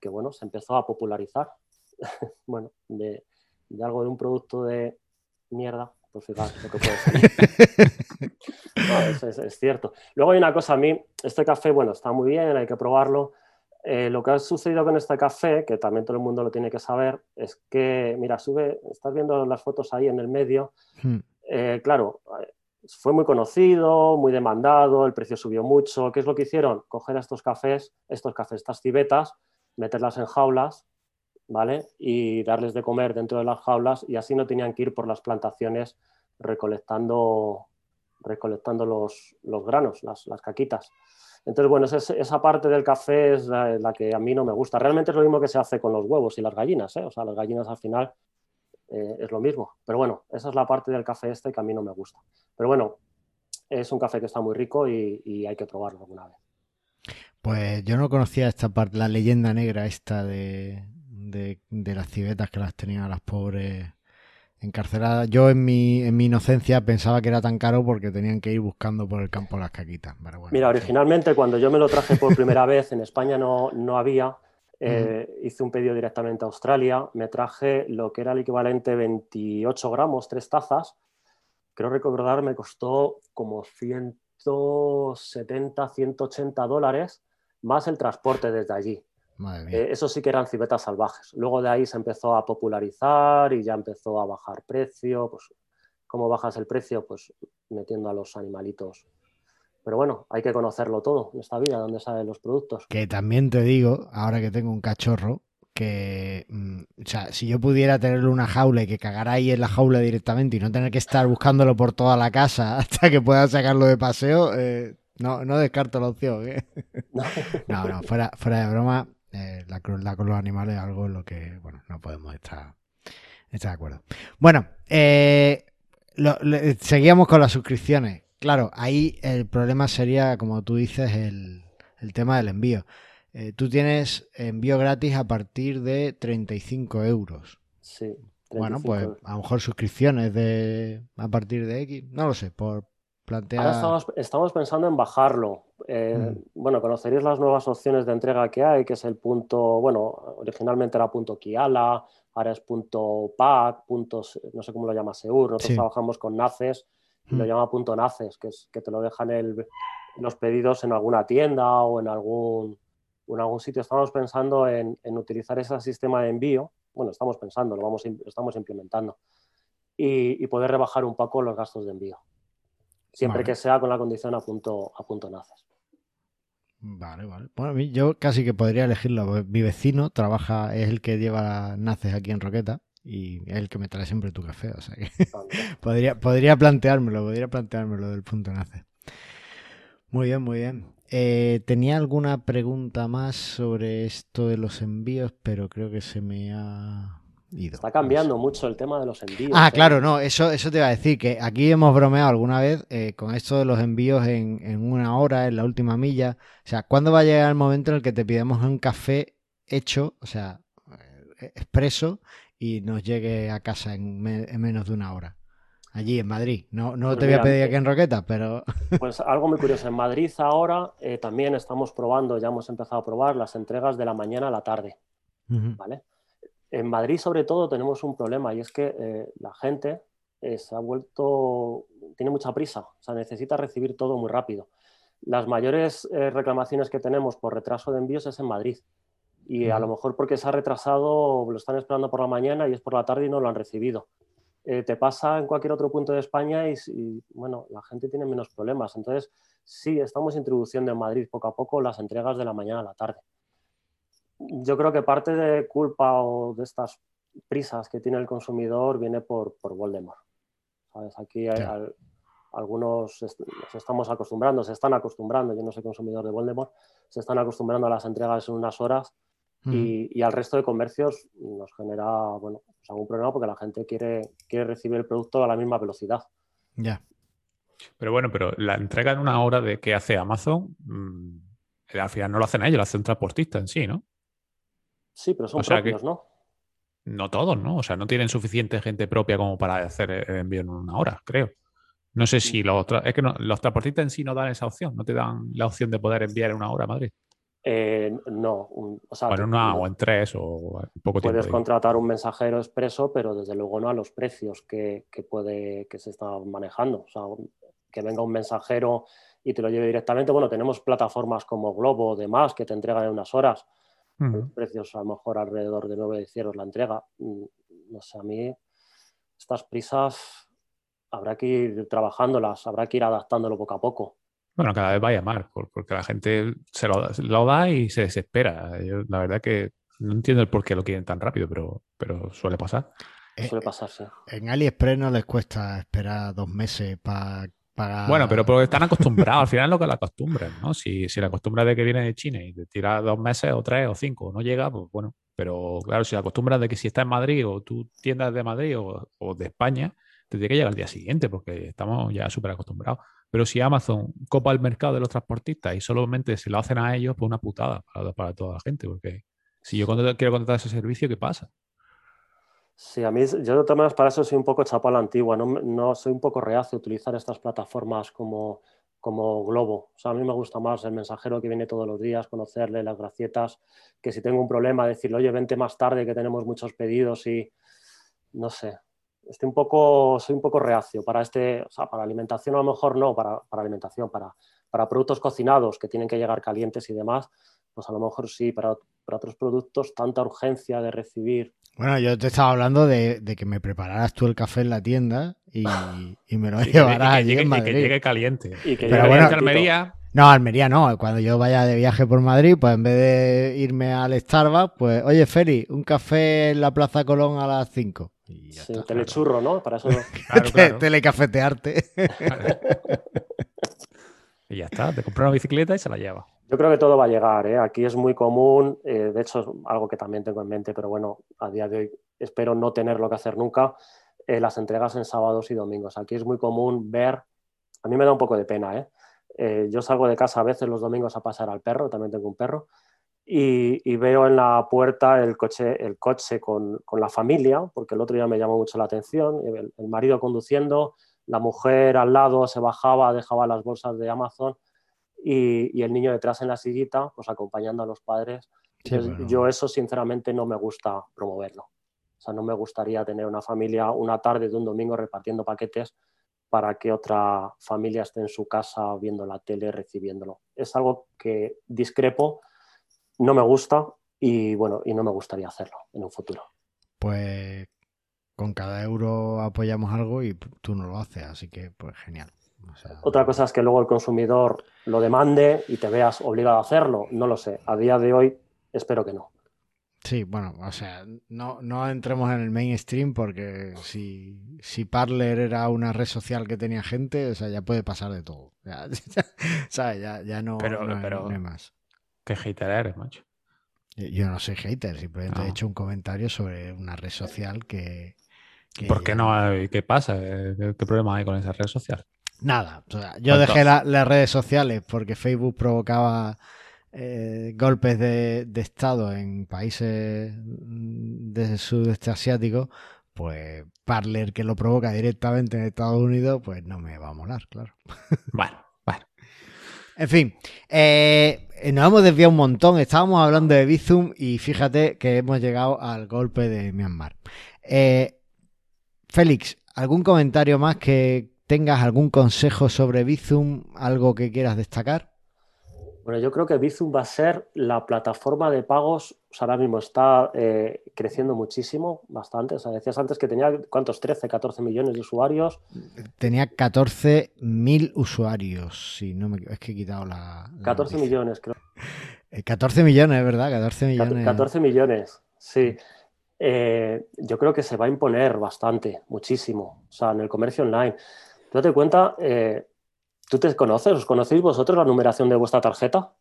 que bueno, se empezó a popularizar. bueno, de, algo de un producto de mierda, pues lo que puede es, cierto. Luego hay una cosa, a mí, este café, bueno, está muy bien, hay que probarlo. Eh, lo que ha sucedido con este café, que también todo el mundo lo tiene que saber, es que, mira, sube, estás viendo las fotos ahí en el medio. Hmm. Eh, claro, fue muy conocido, muy demandado, el precio subió mucho. ¿Qué es lo que hicieron? Coger estos cafés, estos cafés, estas civetas, meterlas en jaulas, ¿vale? Y darles de comer dentro de las jaulas y así no tenían que ir por las plantaciones recolectando, recolectando los, granos, las, caquitas. Entonces, bueno, esa parte del café es la, que a mí no me gusta. Realmente es lo mismo que se hace con los huevos y las gallinas, ¿eh? O sea, las gallinas al final eh, es lo mismo. Pero bueno, esa es la parte del café este que a mí no me gusta. Pero bueno, es un café que está muy rico y, hay que probarlo alguna vez. Pues yo no conocía esta parte, la leyenda negra esta de, las civetas que las tenían las pobres encarceladas. Yo en mi, en mi inocencia pensaba que era tan caro porque tenían que ir buscando por el campo las caquitas. Mira, originalmente cuando yo me lo traje por primera vez en España no, no había eh, hice un pedido directamente a Australia, me traje lo que era el equivalente 28 gramos, tres tazas. Creo recordar, me costó como 170, 180 dólares, más el transporte desde allí. Eh, eso sí que eran civetas salvajes. Luego de ahí se empezó a popularizar y ya empezó a bajar precio. Pues, ¿Cómo bajas el precio? Pues metiendo a los animalitos pero bueno, hay que conocerlo todo en esta vida, dónde salen los productos. Que también te digo, ahora que tengo un cachorro, que, mm, o sea, si yo pudiera tenerle una jaula y que cagara ahí en la jaula directamente y no tener que estar buscándolo por toda la casa hasta que pueda sacarlo de paseo, eh, no, no descarto la opción. ¿eh? No. no, fuera, fuera de broma, eh, la crueldad con los animales es algo en lo que, bueno, no podemos estar, estar de acuerdo. Bueno, seguíamos con las suscripciones. Claro, ahí el problema sería, como tú dices, el, tema del envío. Eh, tú tienes envío gratis a partir de 35 euros. Sí. bueno, pues a lo mejor suscripciones de a partir de X, no lo sé, por plantear. Ahora estamos, pensando en bajarlo. Eh, mm. Bueno, conoceréis las nuevas opciones de entrega que hay, que es el punto, bueno, originalmente era punto Kiala, ahora es punto PAC, puntos, no sé cómo lo llama Seur, nosotros trabajamos con NACES lo mm. llama punto naces, que es que te lo dejan el, los pedidos en alguna tienda o en algún, en algún sitio. Estamos pensando en, utilizar ese sistema de envío. Bueno, estamos pensando, lo, vamos, estamos implementando. Y, poder rebajar un poco los gastos de envío. Siempre que sea con la condición a punto, a punto naces. Vale, vale. Bueno, yo casi que podría elegirlo. Mi vecino trabaja, es el que lleva naces aquí en Roqueta y es el que me trae siempre tu café. O sea que podría, podría planteármelo, podría planteármelo del punto nace. Muy bien, muy bien. Eh, tenía alguna pregunta más sobre esto de los envíos, pero creo que se me ha ido. Está cambiando mucho el tema de los envíos. Ah, ¿eh? claro, no, eso, eso te iba a decir, que aquí hemos bromeado alguna vez eh, con esto de los envíos en, en, una hora, en la última milla. O sea, ¿cuándo va a llegar el momento en el que te pidamos un café hecho, o sea, expreso, y nos llegue a casa en menos de una hora? Allí en Madrid. No, no pues te voy a pedir aquí en Roqueta, pero. Pues algo muy curioso. En Madrid ahora eh, también estamos probando, ya hemos empezado a probar las entregas de la mañana a la tarde. ¿Vale? En Madrid, sobre todo, tenemos un problema y es que eh, la gente eh, se ha vuelto. tiene mucha prisa, o sea, necesita recibir todo muy rápido. Las mayores reclamaciones que tenemos por retraso de envíos es en Madrid. Y a lo mejor porque se ha retrasado, lo están esperando por la mañana y es por la tarde y no lo han recibido. Eh, te pasa en cualquier otro punto de España y, bueno, la gente tiene menos problemas. Entonces, sí, estamos introduciendo en Madrid poco a poco las entregas de la mañana a la tarde. Yo creo que parte de culpa o de estas prisas que tiene el consumidor viene por, por Voldemort. ¿Sabes? Aquí hay, algunos nos estamos acostumbrando, se están acostumbrando, yo no soy consumidor de Voldemort, se están acostumbrando a las entregas en unas horas y, al resto de comercios nos genera bueno, pues algún problema porque la gente quiere, quiere recibir el producto a la misma velocidad. Ya. Pero bueno, pero la entrega en una hora de que hace Amazon, mm, al final no lo hacen ellos, lo hace un transportista en sí, ¿no? Sí, pero son propios, ¿no? No todos, ¿no? O sea, no tienen suficiente gente propia como para hacer el envío en una hora, creo. No sé si los, es que los transportistas en sí no dan esa opción, no te dan la opción de poder enviar en una hora a Madrid. Eh, no, o sea, en una o en tres o poco tiempo. Puedes contratar un mensajero expreso, pero desde luego no a los precios que, puede, que se están manejando. O sea, que venga un mensajero y te lo lleve directamente. Bueno, tenemos plataformas como Globo o demás que te entregan en unas horas. Precios a lo mejor alrededor de 9 euros la entrega. Mm, no sé, a mí estas prisas habrá que ir trabajándolas, habrá que ir adaptándolo poco a poco. Bueno, cada vez va a llamar, porque la gente se lo, da y se desespera. la verdad que no entiendo el por qué lo quieren tan rápido, pero, pero suele pasar. Eh, suele pasar, sí. En AliExpress no les cuesta esperar dos meses para Bueno, pero porque están acostumbrados, al final es lo que la acostumbran, ¿no? Si, si la costumbre de que viene de China y te tira dos meses o tres o cinco, no llega, pues bueno. Pero claro, si la acostumbras de que si está en Madrid o tú tiendas de Madrid o, o de España, te tiene que llegar al día siguiente porque estamos ya súper acostumbrados. Pero si Amazon copa el mercado de los transportistas y solamente se lo hacen a ellos, pues una putada para, toda la gente. Porque si yo quiero contratar ese servicio, ¿qué pasa? Sí, a mí, yo de todas para eso soy un poco chapa a la antigua, no, no soy un poco reacio a utilizar estas plataformas como, como Globo. O sea, a mí me gusta más el mensajero que viene todos los días, conocerle las gracietas, que si tengo un problema, decirle, oye, vente más tarde que tenemos muchos pedidos y no sé, estoy un poco, soy un poco reacio para este, o sea, para alimentación a lo mejor no, para, para alimentación, para, para, productos cocinados que tienen que llegar calientes y demás, pues a lo mejor sí, para, para otros productos tanta urgencia de recibir. Bueno, yo te estaba hablando de, de que me prepararas tú el café en la tienda y, y me lo llevarás allí llegue, en Madrid. que llegue caliente. Y que Pero llegue bueno. Almería, No, Almería no. Cuando yo vaya de viaje por Madrid, pues en vez de irme al Starbucks, pues, oye, Feri, un café en la Plaza Colón a las 5. Y ya Sí, está. telechurro, ¿no? Para eso claro, Te- claro. Telecafetearte. Y ya está, te compra una bicicleta y se la lleva. Yo creo que todo va a llegar, ¿eh? Aquí es muy común, eh, de hecho algo que también tengo en mente, pero bueno, a día de hoy espero no tenerlo que hacer nunca, eh, las entregas en sábados y domingos. Aquí es muy común ver, a mí me da un poco de pena, yo salgo de casa a veces los domingos a pasar al perro, también tengo un perro, y, veo en la puerta el coche, el coche con, con la familia, porque el otro día me llamó mucho la atención, el marido conduciendo, la mujer al lado se bajaba, dejaba las bolsas de Amazon y, y el niño detrás en la sillita, pues acompañando a los padres. Sí, bueno. Yo eso sinceramente no me gusta promoverlo. O sea, no me gustaría tener una familia una tarde de un domingo repartiendo paquetes para que otra familia esté en su casa viendo la tele, recibiéndolo. Es algo que discrepo, no me gusta y bueno, y no me gustaría hacerlo en un futuro. Pues con cada euro apoyamos algo y tú no lo haces, así que pues genial. Otra cosa es que luego el consumidor lo demande y te veas obligado a hacerlo. No lo sé. A día de hoy espero que no. Sí, bueno, o sea, no, no entremos en el mainstream porque si, si Parler era una red social que tenía gente, o sea, ya puede pasar de todo. Ya, ¿sabes? Ya, ya no, Pero- no pero- no hay más. Qué hater eres, macho. Yo- no soy hater, simplemente he No. hecho un comentario sobre una red social que... que ¿Por qué no hay? ¿Qué pasa? ¿Qué, qué problema hay con esa red social? Nada, o sea, yo dejé la- las redes sociales porque Facebook provocaba eh, golpes de, de Estado en países del sudeste asiático, pues Parler que lo provoca directamente en Estados Unidos, pues no me va a molar, claro. Bueno, bueno. En fin, eh, nos hemos desviado un montón. Estábamos hablando de Bizum y fíjate que hemos llegado al golpe de Myanmar. Eh, Félix, ¿algún comentario más que tengas, algún consejo sobre Bizum, algo que quieras destacar? Bueno, yo creo que Bizum va a ser la plataforma de pagos, o sea, ahora mismo está eh, creciendo muchísimo, bastante. O sea, decías antes que tenía, ¿cuántos? 13, 14 millones de usuarios. Tenía 14.000 usuarios, si no me es que he quitado la... la 14 noticia. millones, creo. Eh, 14 millones, ¿verdad? 14 Cat- millones. 14 millones, sí. Eh, yo creo que se va a imponer bastante, muchísimo, o sea, en el comercio online. Tú date cuenta, eh, ¿tú te conoces? ¿Os conocéis vosotros la numeración de vuestra tarjeta?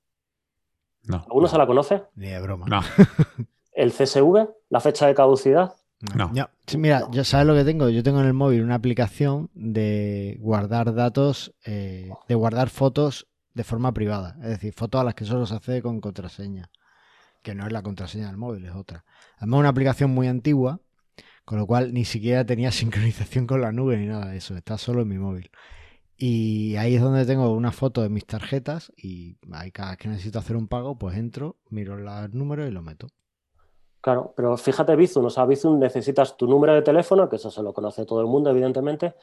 No. ¿Alguno se la conoce? Ni de broma. No. ¿El CSV? ¿La fecha de caducidad? No. Sí, mira, No. yo sabes lo que tengo. Yo tengo en el móvil una aplicación de guardar datos, eh, de guardar fotos de forma privada. Es decir, fotos a las que solo se accede con contraseña. Que no es la contraseña del móvil, es otra. Además, una aplicación muy antigua, con lo cual ni siquiera tenía sincronización con la nube ni nada de eso. Está solo en mi móvil. Y ahí es donde tengo una foto de mis tarjetas y ahí cada vez que necesito hacer un pago, pues entro, miro los números y lo meto. Claro, pero fíjate Bizum, o sea, Bizum necesitas tu número de teléfono, que eso se lo conoce todo el mundo, evidentemente,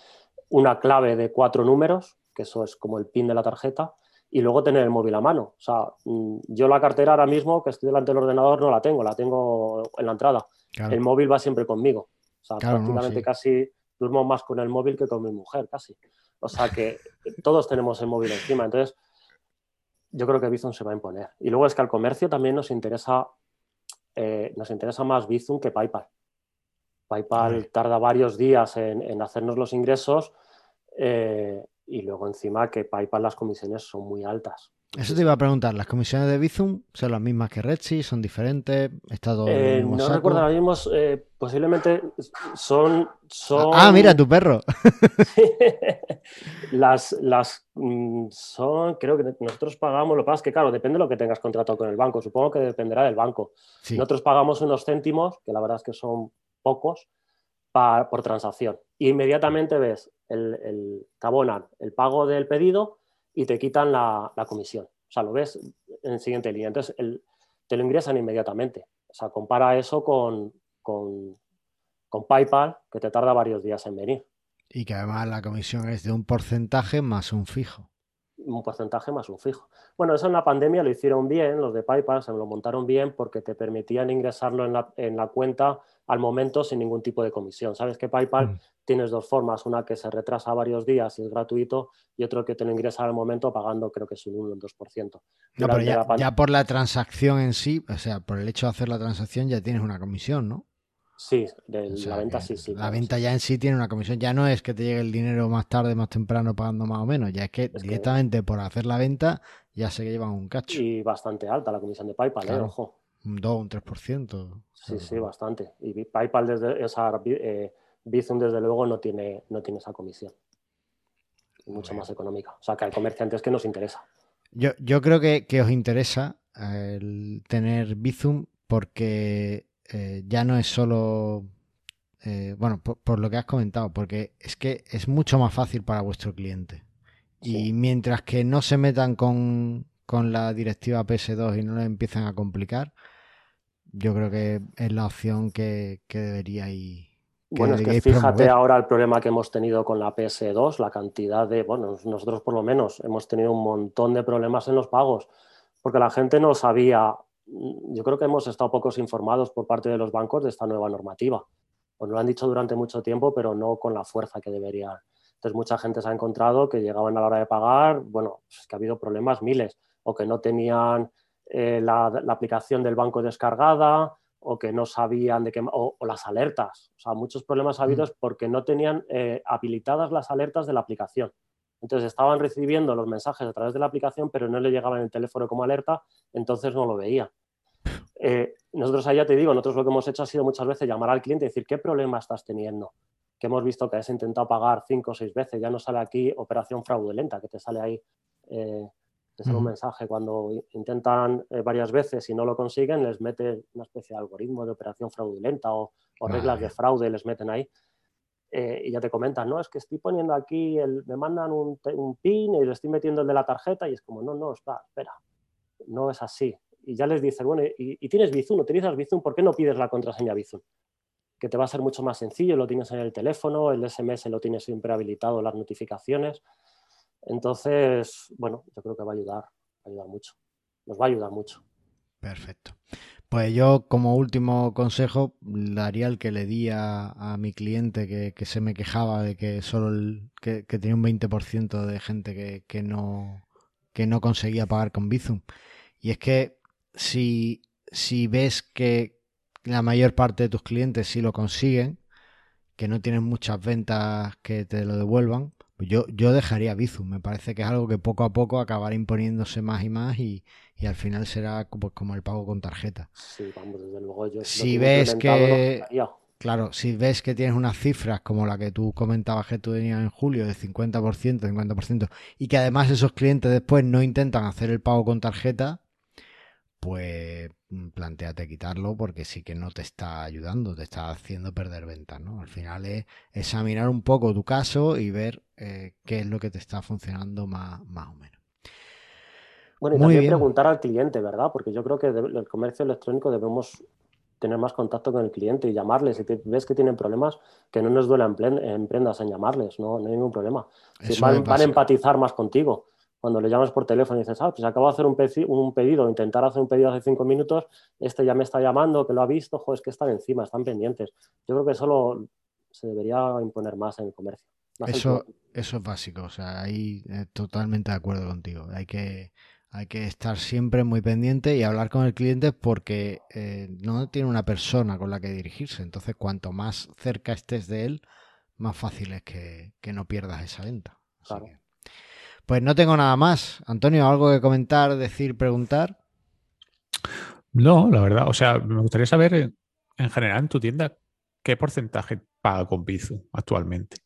una clave de cuatro números, que eso es como el pin de la tarjeta, y luego tener el móvil a mano. O sea, mm, yo la cartera ahora mismo, que estoy delante del ordenador, no la tengo, la tengo en la entrada. Claro. El móvil va siempre conmigo. O sea, Claro, no, prácticamente sí. casi duermo más con el móvil que con mi mujer, casi. O sea que todos tenemos el móvil encima. Entonces, yo creo que Bizum se va a imponer. Y luego es que al comercio también nos interesa, eh, nos interesa más Bizum que PayPal. PayPal tarda varios días en, en hacernos los ingresos eh, y luego encima que PayPal las comisiones son muy altas. Eso te iba a preguntar, ¿las comisiones de Bizum son las mismas que Redsi? ¿Son diferentes? ¿Está todo Eh, no saco? recuerdo ahora mismo, eh, posiblemente son, son... Ah, mira, tu perro. las, las mm, son, creo que nosotros pagamos, lo que pasa es que, claro, depende de lo que tengas contratado con el banco. Supongo que dependerá del banco. Sí. Nosotros pagamos unos céntimos, que la verdad es que son pocos, pa- por transacción. Inmediatamente ves, el, el, te el pago del pedido y te quitan la, la comisión. O sea, lo ves en siguiente línea. Entonces, el- te lo ingresan inmediatamente. O sea, compara eso con, con, con PayPal, que te tarda varios días en venir. Y que además la comisión es de un porcentaje más un fijo. Un porcentaje más un fijo. Bueno, eso en la pandemia lo hicieron bien, los de PayPal se lo montaron bien porque te permitían ingresarlo en la, en la cuenta al momento sin ningún tipo de comisión. Sabes que PayPal Mm. tienes dos formas, una que se retrasa varios días y es gratuito y otro que te lo ingresa al momento pagando creo que es un 1 o un 2%. No, pero ya, ya por la transacción en sí, o sea, por el hecho de hacer la transacción ya tienes una comisión, ¿no? Sí, de O sea, la venta sí, sí. La claro, venta sí. ya en sí tiene una comisión. Ya no es que te llegue el dinero más tarde, más temprano, pagando más o menos. Ya es que directamente por hacer la venta ya se llevan un cacho. Y bastante alta la comisión de PayPal, ¿eh? Ojo. Un 2, un 3%. Sí, sí, bastante. Y PayPal desde esa eh, Bizum desde luego no tiene, no tiene esa comisión. Mucho más económica. O sea que al comerciante es que nos interesa. Yo, yo creo que, que os interesa eh, el tener Bizum porque eh, ya no es solo, eh, bueno, por, por lo que has comentado, porque es que es mucho más fácil para vuestro cliente. Y mientras que no se metan con, con la directiva PS2 y no le empiezan a complicar, yo creo que es la opción que, que deberíais. Bueno, es que fíjate ahora el problema que hemos tenido con la PS2, la cantidad de, bueno, nosotros por lo menos hemos tenido un montón de problemas en los pagos, porque la gente no sabía, yo creo que hemos estado pocos informados por parte de los bancos de esta nueva normativa. Pues lo han dicho durante mucho tiempo, pero no con la fuerza que deberían, Entonces mucha gente se ha encontrado que llegaban a la hora de pagar, bueno, es que ha habido problemas miles, o que no tenían eh, la, aplicación del banco descargada, o que no sabían de qué, o, las alertas. O sea, muchos problemas ha habido mm. porque no tenían eh, habilitadas las alertas de la aplicación. Entonces estaban recibiendo los mensajes a través de la aplicación, pero no le llegaban el teléfono como alerta, entonces no lo veían. Eh, nosotros allá te digo, nosotros lo que hemos hecho ha sido muchas veces llamar al cliente y decir, ¿qué problema estás teniendo? Que hemos visto que has intentado pagar cinco o seis veces, ya no sale aquí operación fraudulenta, que te sale ahí, eh, te sale un mensaje cuando intentan eh, varias veces y no lo consiguen, les mete una especie de algoritmo de operación fraudulenta o, reglas de fraude, les meten ahí. y ya te comentan, no, es que estoy poniendo aquí, el, me mandan un, un, PIN y le estoy metiendo el de la tarjeta y es como, no, no, espera, espera, no es así y ya les dices, bueno, y, tienes Bizum, utilizas Bizum, ¿por qué no pides la contraseña Bizum? Que te va a ser mucho más sencillo, lo tienes en el teléfono, el SMS lo tienes siempre habilitado, las notificaciones. Entonces, bueno, yo creo que va a ayudar, va a ayudar mucho. Nos va a ayudar mucho. Perfecto. Pues yo como último consejo daría el que le di a, mi cliente que, se me quejaba de que solo el, que, tenía un 20% de gente que, que, no, que no conseguía pagar con Bizum. Y es que si, si ves que la mayor parte de tus clientes sí lo consiguen, que no tienen muchas ventas que te lo devuelvan, pues yo, yo dejaría Bizum. Me parece que es algo que poco a poco acabará imponiéndose más y más y, al final será pues, como el pago con tarjeta. Sí, vamos, desde luego yo si ves que... Claro, si ves que tienes unas cifras como la que tú comentabas que tú tenías en julio de 50%, 50%, y que además esos clientes después no intentan hacer el pago con tarjeta, pues mm, planteate quitarlo porque sí que no te está ayudando, te está haciendo perder ventas, ¿no? Al final es examinar un poco tu caso y ver eh, qué es lo que te está funcionando más, más o menos. Bueno, y también preguntar al cliente, ¿verdad? Porque yo creo que el comercio electrónico debemos tener más contacto con el cliente y llamarles. Si ves que tienen problemas, que no nos duela en, prendas en llamarles, no, no hay ningún problema. Si van, van, a empatizar más contigo cuando le llamas por teléfono y dices, ah, pues acabo de hacer un, un pedido, intentar hacer un pedido hace cinco minutos, este ya me está llamando, que lo ha visto, joder, es que están encima, están pendientes. Yo creo que eso se debería imponer más en el comercio. Eso, eso es básico, o sea, ahí eh, totalmente de acuerdo contigo. Hay que, hay que estar siempre muy pendiente y hablar con el cliente porque eh, no tiene una persona con la que dirigirse. Entonces, cuanto más cerca estés de él, más fácil es que, no pierdas esa venta. claro. Pues no tengo nada más. Antonio, ¿algo que comentar, decir, preguntar? No, la verdad. O sea, me gustaría saber eh, en general en tu tienda qué porcentaje paga con Bizu actualmente.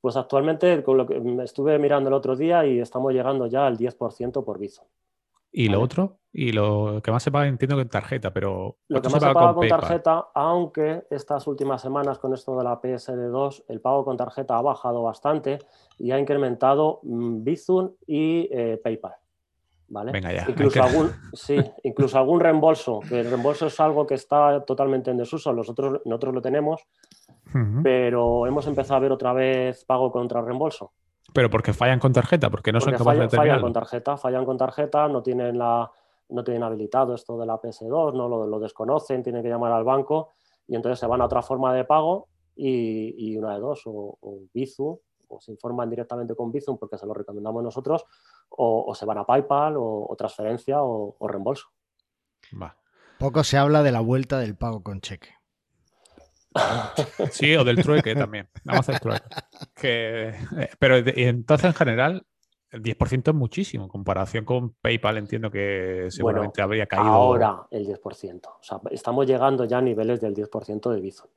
Pues actualmente, con lo que estuve mirando el otro día y estamos llegando ya al 10% por Bizu. ¿Y lo otro? Y lo que más se paga, entiendo que en tarjeta, pero. Lo que más se paga, con, tarjeta, aunque estas últimas semanas con esto de la PSD2, el pago con tarjeta ha bajado bastante y ha incrementado mm, Bizum y eh, PayPal. ¿Vale? Venga ya. Incluso, algún, sí, incluso algún reembolso, que el reembolso es algo que está totalmente en desuso, nosotros, nosotros lo tenemos, pero hemos empezado a ver otra vez pago contra reembolso. Pero porque fallan con tarjeta, porque no son capaces de fallan con tarjeta, fallan con tarjeta, no tienen la no tienen habilitado esto de la PS2, no lo, desconocen, tienen que llamar al banco y entonces se van a otra forma de pago y, una de dos, o, o Bizu, o se informan directamente con Bizum porque se lo recomendamos nosotros, o, se van a PayPal, o, transferencia, o, reembolso. Poco se habla de la vuelta del pago con cheque. Sí, o del trueque también. Vamos a hacer trueque. Eh, pero entonces, en general, el 10% es muchísimo. En comparación con PayPal, entiendo que seguramente habría caído. Ahora el 10%. O sea, estamos llegando ya a niveles del 10% de Bizum.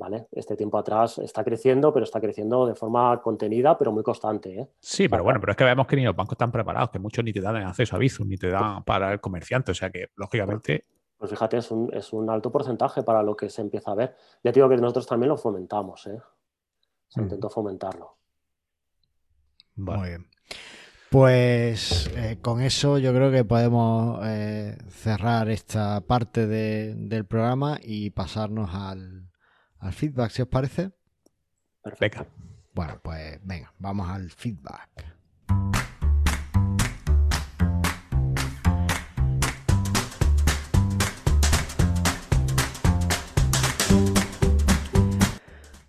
¿Vale? Este tiempo atrás está creciendo, pero está creciendo de forma contenida, pero muy constante. ¿eh? Sí, pero bueno, pero es que vemos que ni los bancos están preparados, que muchos ni te dan acceso a Bizum, ni te dan para el comerciante. O sea que, lógicamente, pues fíjate, es un, es un, alto porcentaje para lo que se empieza a ver. Ya digo que nosotros también lo fomentamos, ¿eh? Se mm. intentó fomentarlo. Muy bien. Pues eh, con eso yo creo que podemos eh, cerrar esta parte del programa y pasarnos al, al, feedback, si os parece. Perfecto. Bueno, pues venga, vamos al feedback.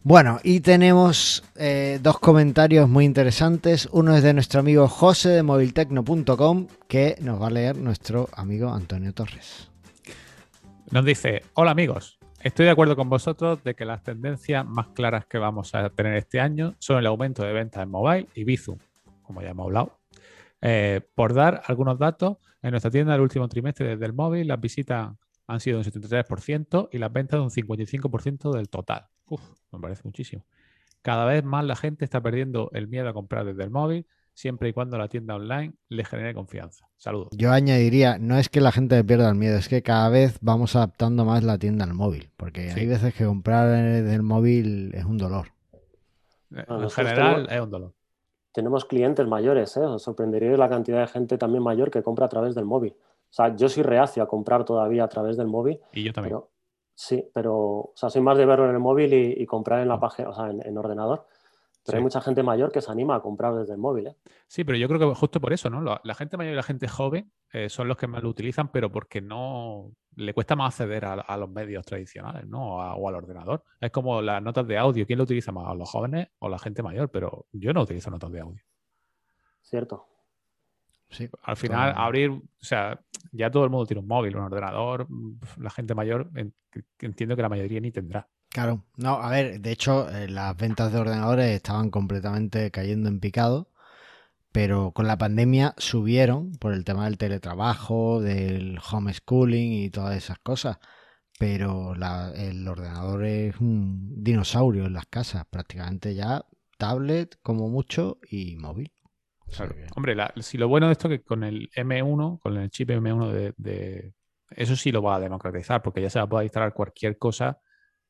Bueno, y tenemos eh, dos comentarios muy interesantes. Uno es de nuestro amigo José de moviltecno.com, que nos va a leer nuestro amigo Antonio Torres. Nos dice, hola amigos, estoy de acuerdo con vosotros de que las tendencias más claras que vamos a tener este año son el aumento de ventas en mobile y Bizum, como ya hemos hablado. Eh, por dar algunos datos, en nuestra tienda del último trimestre desde el móvil las visitas han sido un 73% y las ventas de un 55% del total. Uf, me parece muchísimo. Cada vez más la gente está perdiendo el miedo a comprar desde el móvil, siempre y cuando la tienda online le genere confianza. Saludos. Yo añadiría, no es que la gente pierda el miedo, es que cada vez vamos adaptando más la tienda al móvil, porque Sí. hay veces que comprar desde el móvil es un dolor. Eh, en general tenemos- es un dolor. Tenemos clientes mayores, ¿eh? Os sorprendería la cantidad de gente también mayor que compra a través del móvil. O sea, yo soy reacio a comprar todavía a través del móvil, Y yo también. pero sí, pero o sea, soy más de verlo en el móvil y, y comprar en la página, o sea, en, en ordenador. Pero hay mucha gente mayor que se anima a comprar desde el móvil, ¿eh? Sí, pero yo creo que justo por eso, ¿no? La, la gente mayor y la gente joven eh, son los que más lo utilizan, pero porque no le cuesta más acceder a, a los medios tradicionales, ¿no? A- o al ordenador. Es como las notas de audio. ¿Quién lo utiliza más? ¿A los jóvenes o la gente mayor? Pero yo no utilizo notas de audio. ¿Cierto? Sí. Al final, abrir, o sea, ya todo el mundo tiene un móvil, un ordenador. La gente mayor, entiendo que la mayoría ni tendrá. Claro, no, a ver, de hecho, eh, las ventas de ordenadores estaban completamente cayendo en picado, pero con la pandemia subieron por el tema del teletrabajo, del homeschooling y todas esas cosas. Pero la- el ordenador es un dinosaurio en las casas, prácticamente ya tablet como mucho y móvil. Claro. Hombre, la- si lo bueno de esto es que con el M1, con el chip M1 de, de- Eso sí lo va a democratizar, porque ya se va a poder instalar cualquier cosa,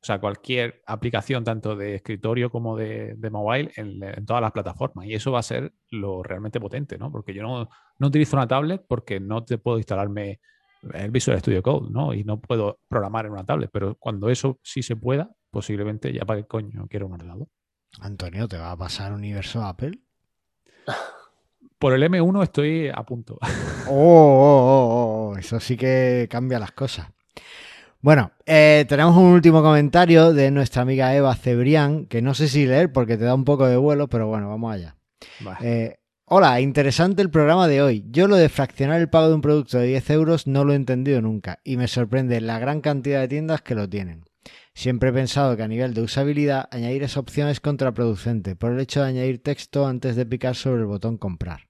o sea, cualquier aplicación, tanto de escritorio como de, de mobile, en, en todas las plataformas. Y eso va a ser lo realmente potente, ¿no? Porque yo no, no utilizo una tablet porque no te puedo instalarme el Visual Studio Code, ¿no? Y no puedo programar en una tablet. Pero cuando eso sí se pueda, posiblemente ya para qué coño quiero un ordenador. Antonio, ¿te va a pasar universo Apple? Por el M1 estoy a punto. Oh, oh, oh, oh, eso sí que cambia las cosas. Bueno, eh, tenemos un último comentario de nuestra amiga Eva Cebrián, que no sé si leer porque te da un poco de vuelo, pero bueno, vamos allá. Vale. Eh, hola, interesante el programa de hoy. Yo lo de fraccionar el pago de un producto de 10 euros no lo he entendido nunca y me sorprende la gran cantidad de tiendas que lo tienen. Siempre he pensado que a nivel de usabilidad añadir esa opción es contraproducente por el hecho de añadir texto antes de picar sobre el botón comprar.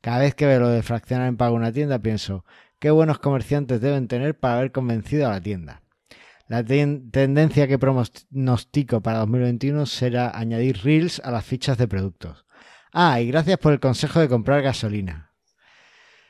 Cada vez que veo lo de fraccionar en pago una tienda pienso, qué buenos comerciantes deben tener para haber convencido a la tienda. La ten- tendencia que pronostico para 2021 será añadir reels a las fichas de productos. Ah, y gracias por el consejo de comprar gasolina.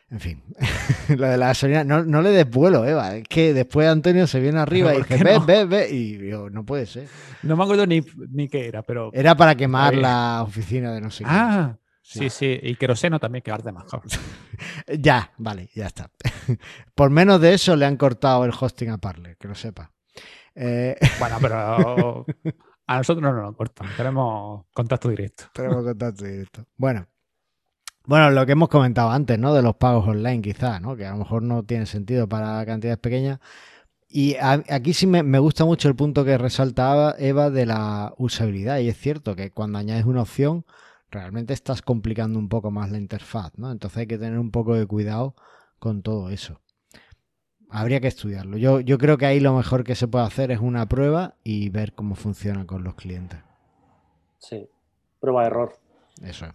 En fin, lo de la gasolina, no, no le des vuelo, Eva. Es que después Antonio se viene arriba y ¿por dice, qué ve, no? ve, ve. Y digo, no puede ser. No me acuerdo ni, ni qué era, pero. Era para quemar la oficina de no sé qué. Ah, Sí. sí. Y queroseno también, que arde mejor. Ya, vale, ya está. Por menos de eso le han cortado el hosting a Parler, que lo sepa. Eh, Bueno, pero a nosotros no nos lo cortan. Tenemos contacto directo. tenemos contacto directo. Bueno. Bueno, lo que hemos comentado antes, ¿no? De los pagos online, quizás, ¿no? Que a lo mejor no tiene sentido para cantidades pequeñas. Y a- aquí sí me, me gusta mucho el punto que resaltaba Eva de la usabilidad. Y es cierto que cuando añades una opción, realmente estás complicando un poco más la interfaz, ¿no? Entonces hay que tener un poco de cuidado con todo eso. Habría que estudiarlo. Yo, yo creo que ahí lo mejor que se puede hacer es una prueba y ver cómo funciona con los clientes. Sí. Prueba de error. Eso es.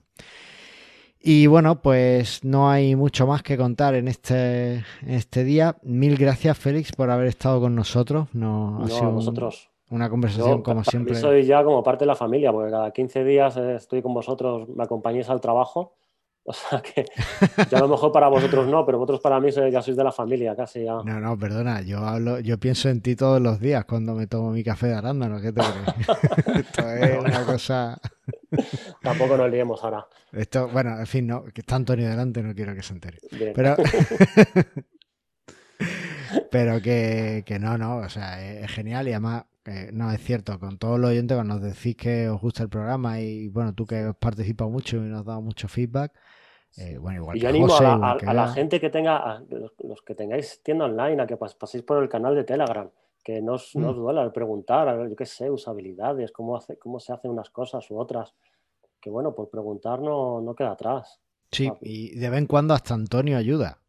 Y bueno, pues no hay mucho más que contar en este, en este día. Mil gracias, Félix, por haber estado con nosotros. No, ha No, sido a un- vosotros. Una conversación Yo, como siempre. soy ya como parte de la familia, porque cada 15 días eh, estoy con vosotros, me acompañáis al trabajo. O sea que ya a lo mejor para vosotros no, pero vosotros para mí sois- ya sois de la familia casi ya. No, no, perdona, yo hablo, yo pienso en ti todos los días cuando me tomo mi café de arándano, ¿qué te crees? Esto es una cosa. Tampoco nos liemos ahora. Esto, bueno, en fin, no, que está Antonio delante, no quiero que se entere. Bien. Pero, pero que, que no, no, o sea, es, es genial y además, no, es cierto, con todos los oyentes cuando nos decís que os gusta el programa y bueno, tú que has participado mucho y nos has dado mucho feedback, eh, bueno, igual Y que yo animo José, a la, igual a- que a la Bea. gente que tenga, a los, los que tengáis tienda online, a que pas- paséis por el canal de Telegram, que no os, no os duela el preguntar, a ver, yo qué sé, usabilidades, cómo, hace, cómo se hacen unas cosas u otras. Que bueno, por preguntar no, no queda atrás. Sí, Ah. y de vez en cuando hasta Antonio ayuda.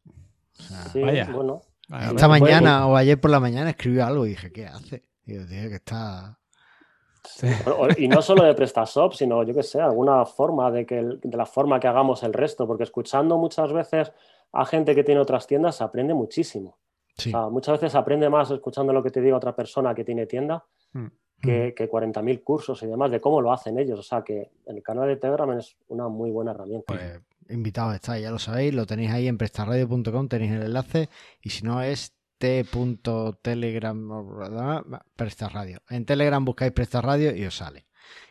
O sea, Sí, vaya. bueno. Vaya, esta mañana o ayer por la mañana escribió algo y dije, ¿qué hace? Y yo, tío, que está... sí. Y no solo de PrestaShop, sino, yo qué sé, alguna forma de, que el- de la forma que hagamos el resto, porque escuchando muchas veces a gente que tiene otras tiendas se aprende muchísimo. Sí. O sea, muchas veces se aprende más escuchando lo que te diga otra persona que tiene tienda Mm. que, que 40.000 cursos y demás de cómo lo hacen ellos. O sea, que el canal de Telegram es una muy buena herramienta. Pues invitados estáis, ya lo sabéis, lo tenéis ahí en prestarradio.com, tenéis el enlace y si no es t.telegram prestarradio. En Telegram buscáis prestarradio y os sale.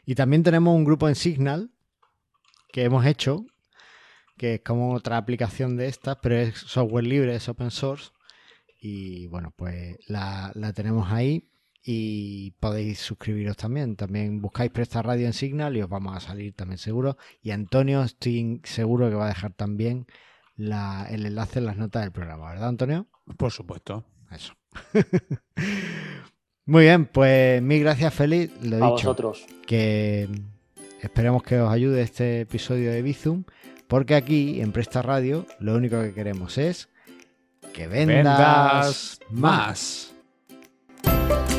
Y también tenemos un grupo en Signal que hemos hecho, que es como otra aplicación de estas, pero es software libre, es open source. Y bueno, pues la, la tenemos ahí y podéis suscribiros también. También buscáis Presta Radio en Signal y os vamos a salir también seguro. Y Antonio, estoy seguro que va a dejar también la- el enlace en las notas del programa, ¿verdad, Antonio? Por supuesto. Eso. Muy bien, pues mil gracias, Félix. Lo a he dicho, vosotros. que esperemos que os ayude este episodio de Bizum, porque aquí en Presta Radio lo único que queremos es que vendas, Vendas más. más.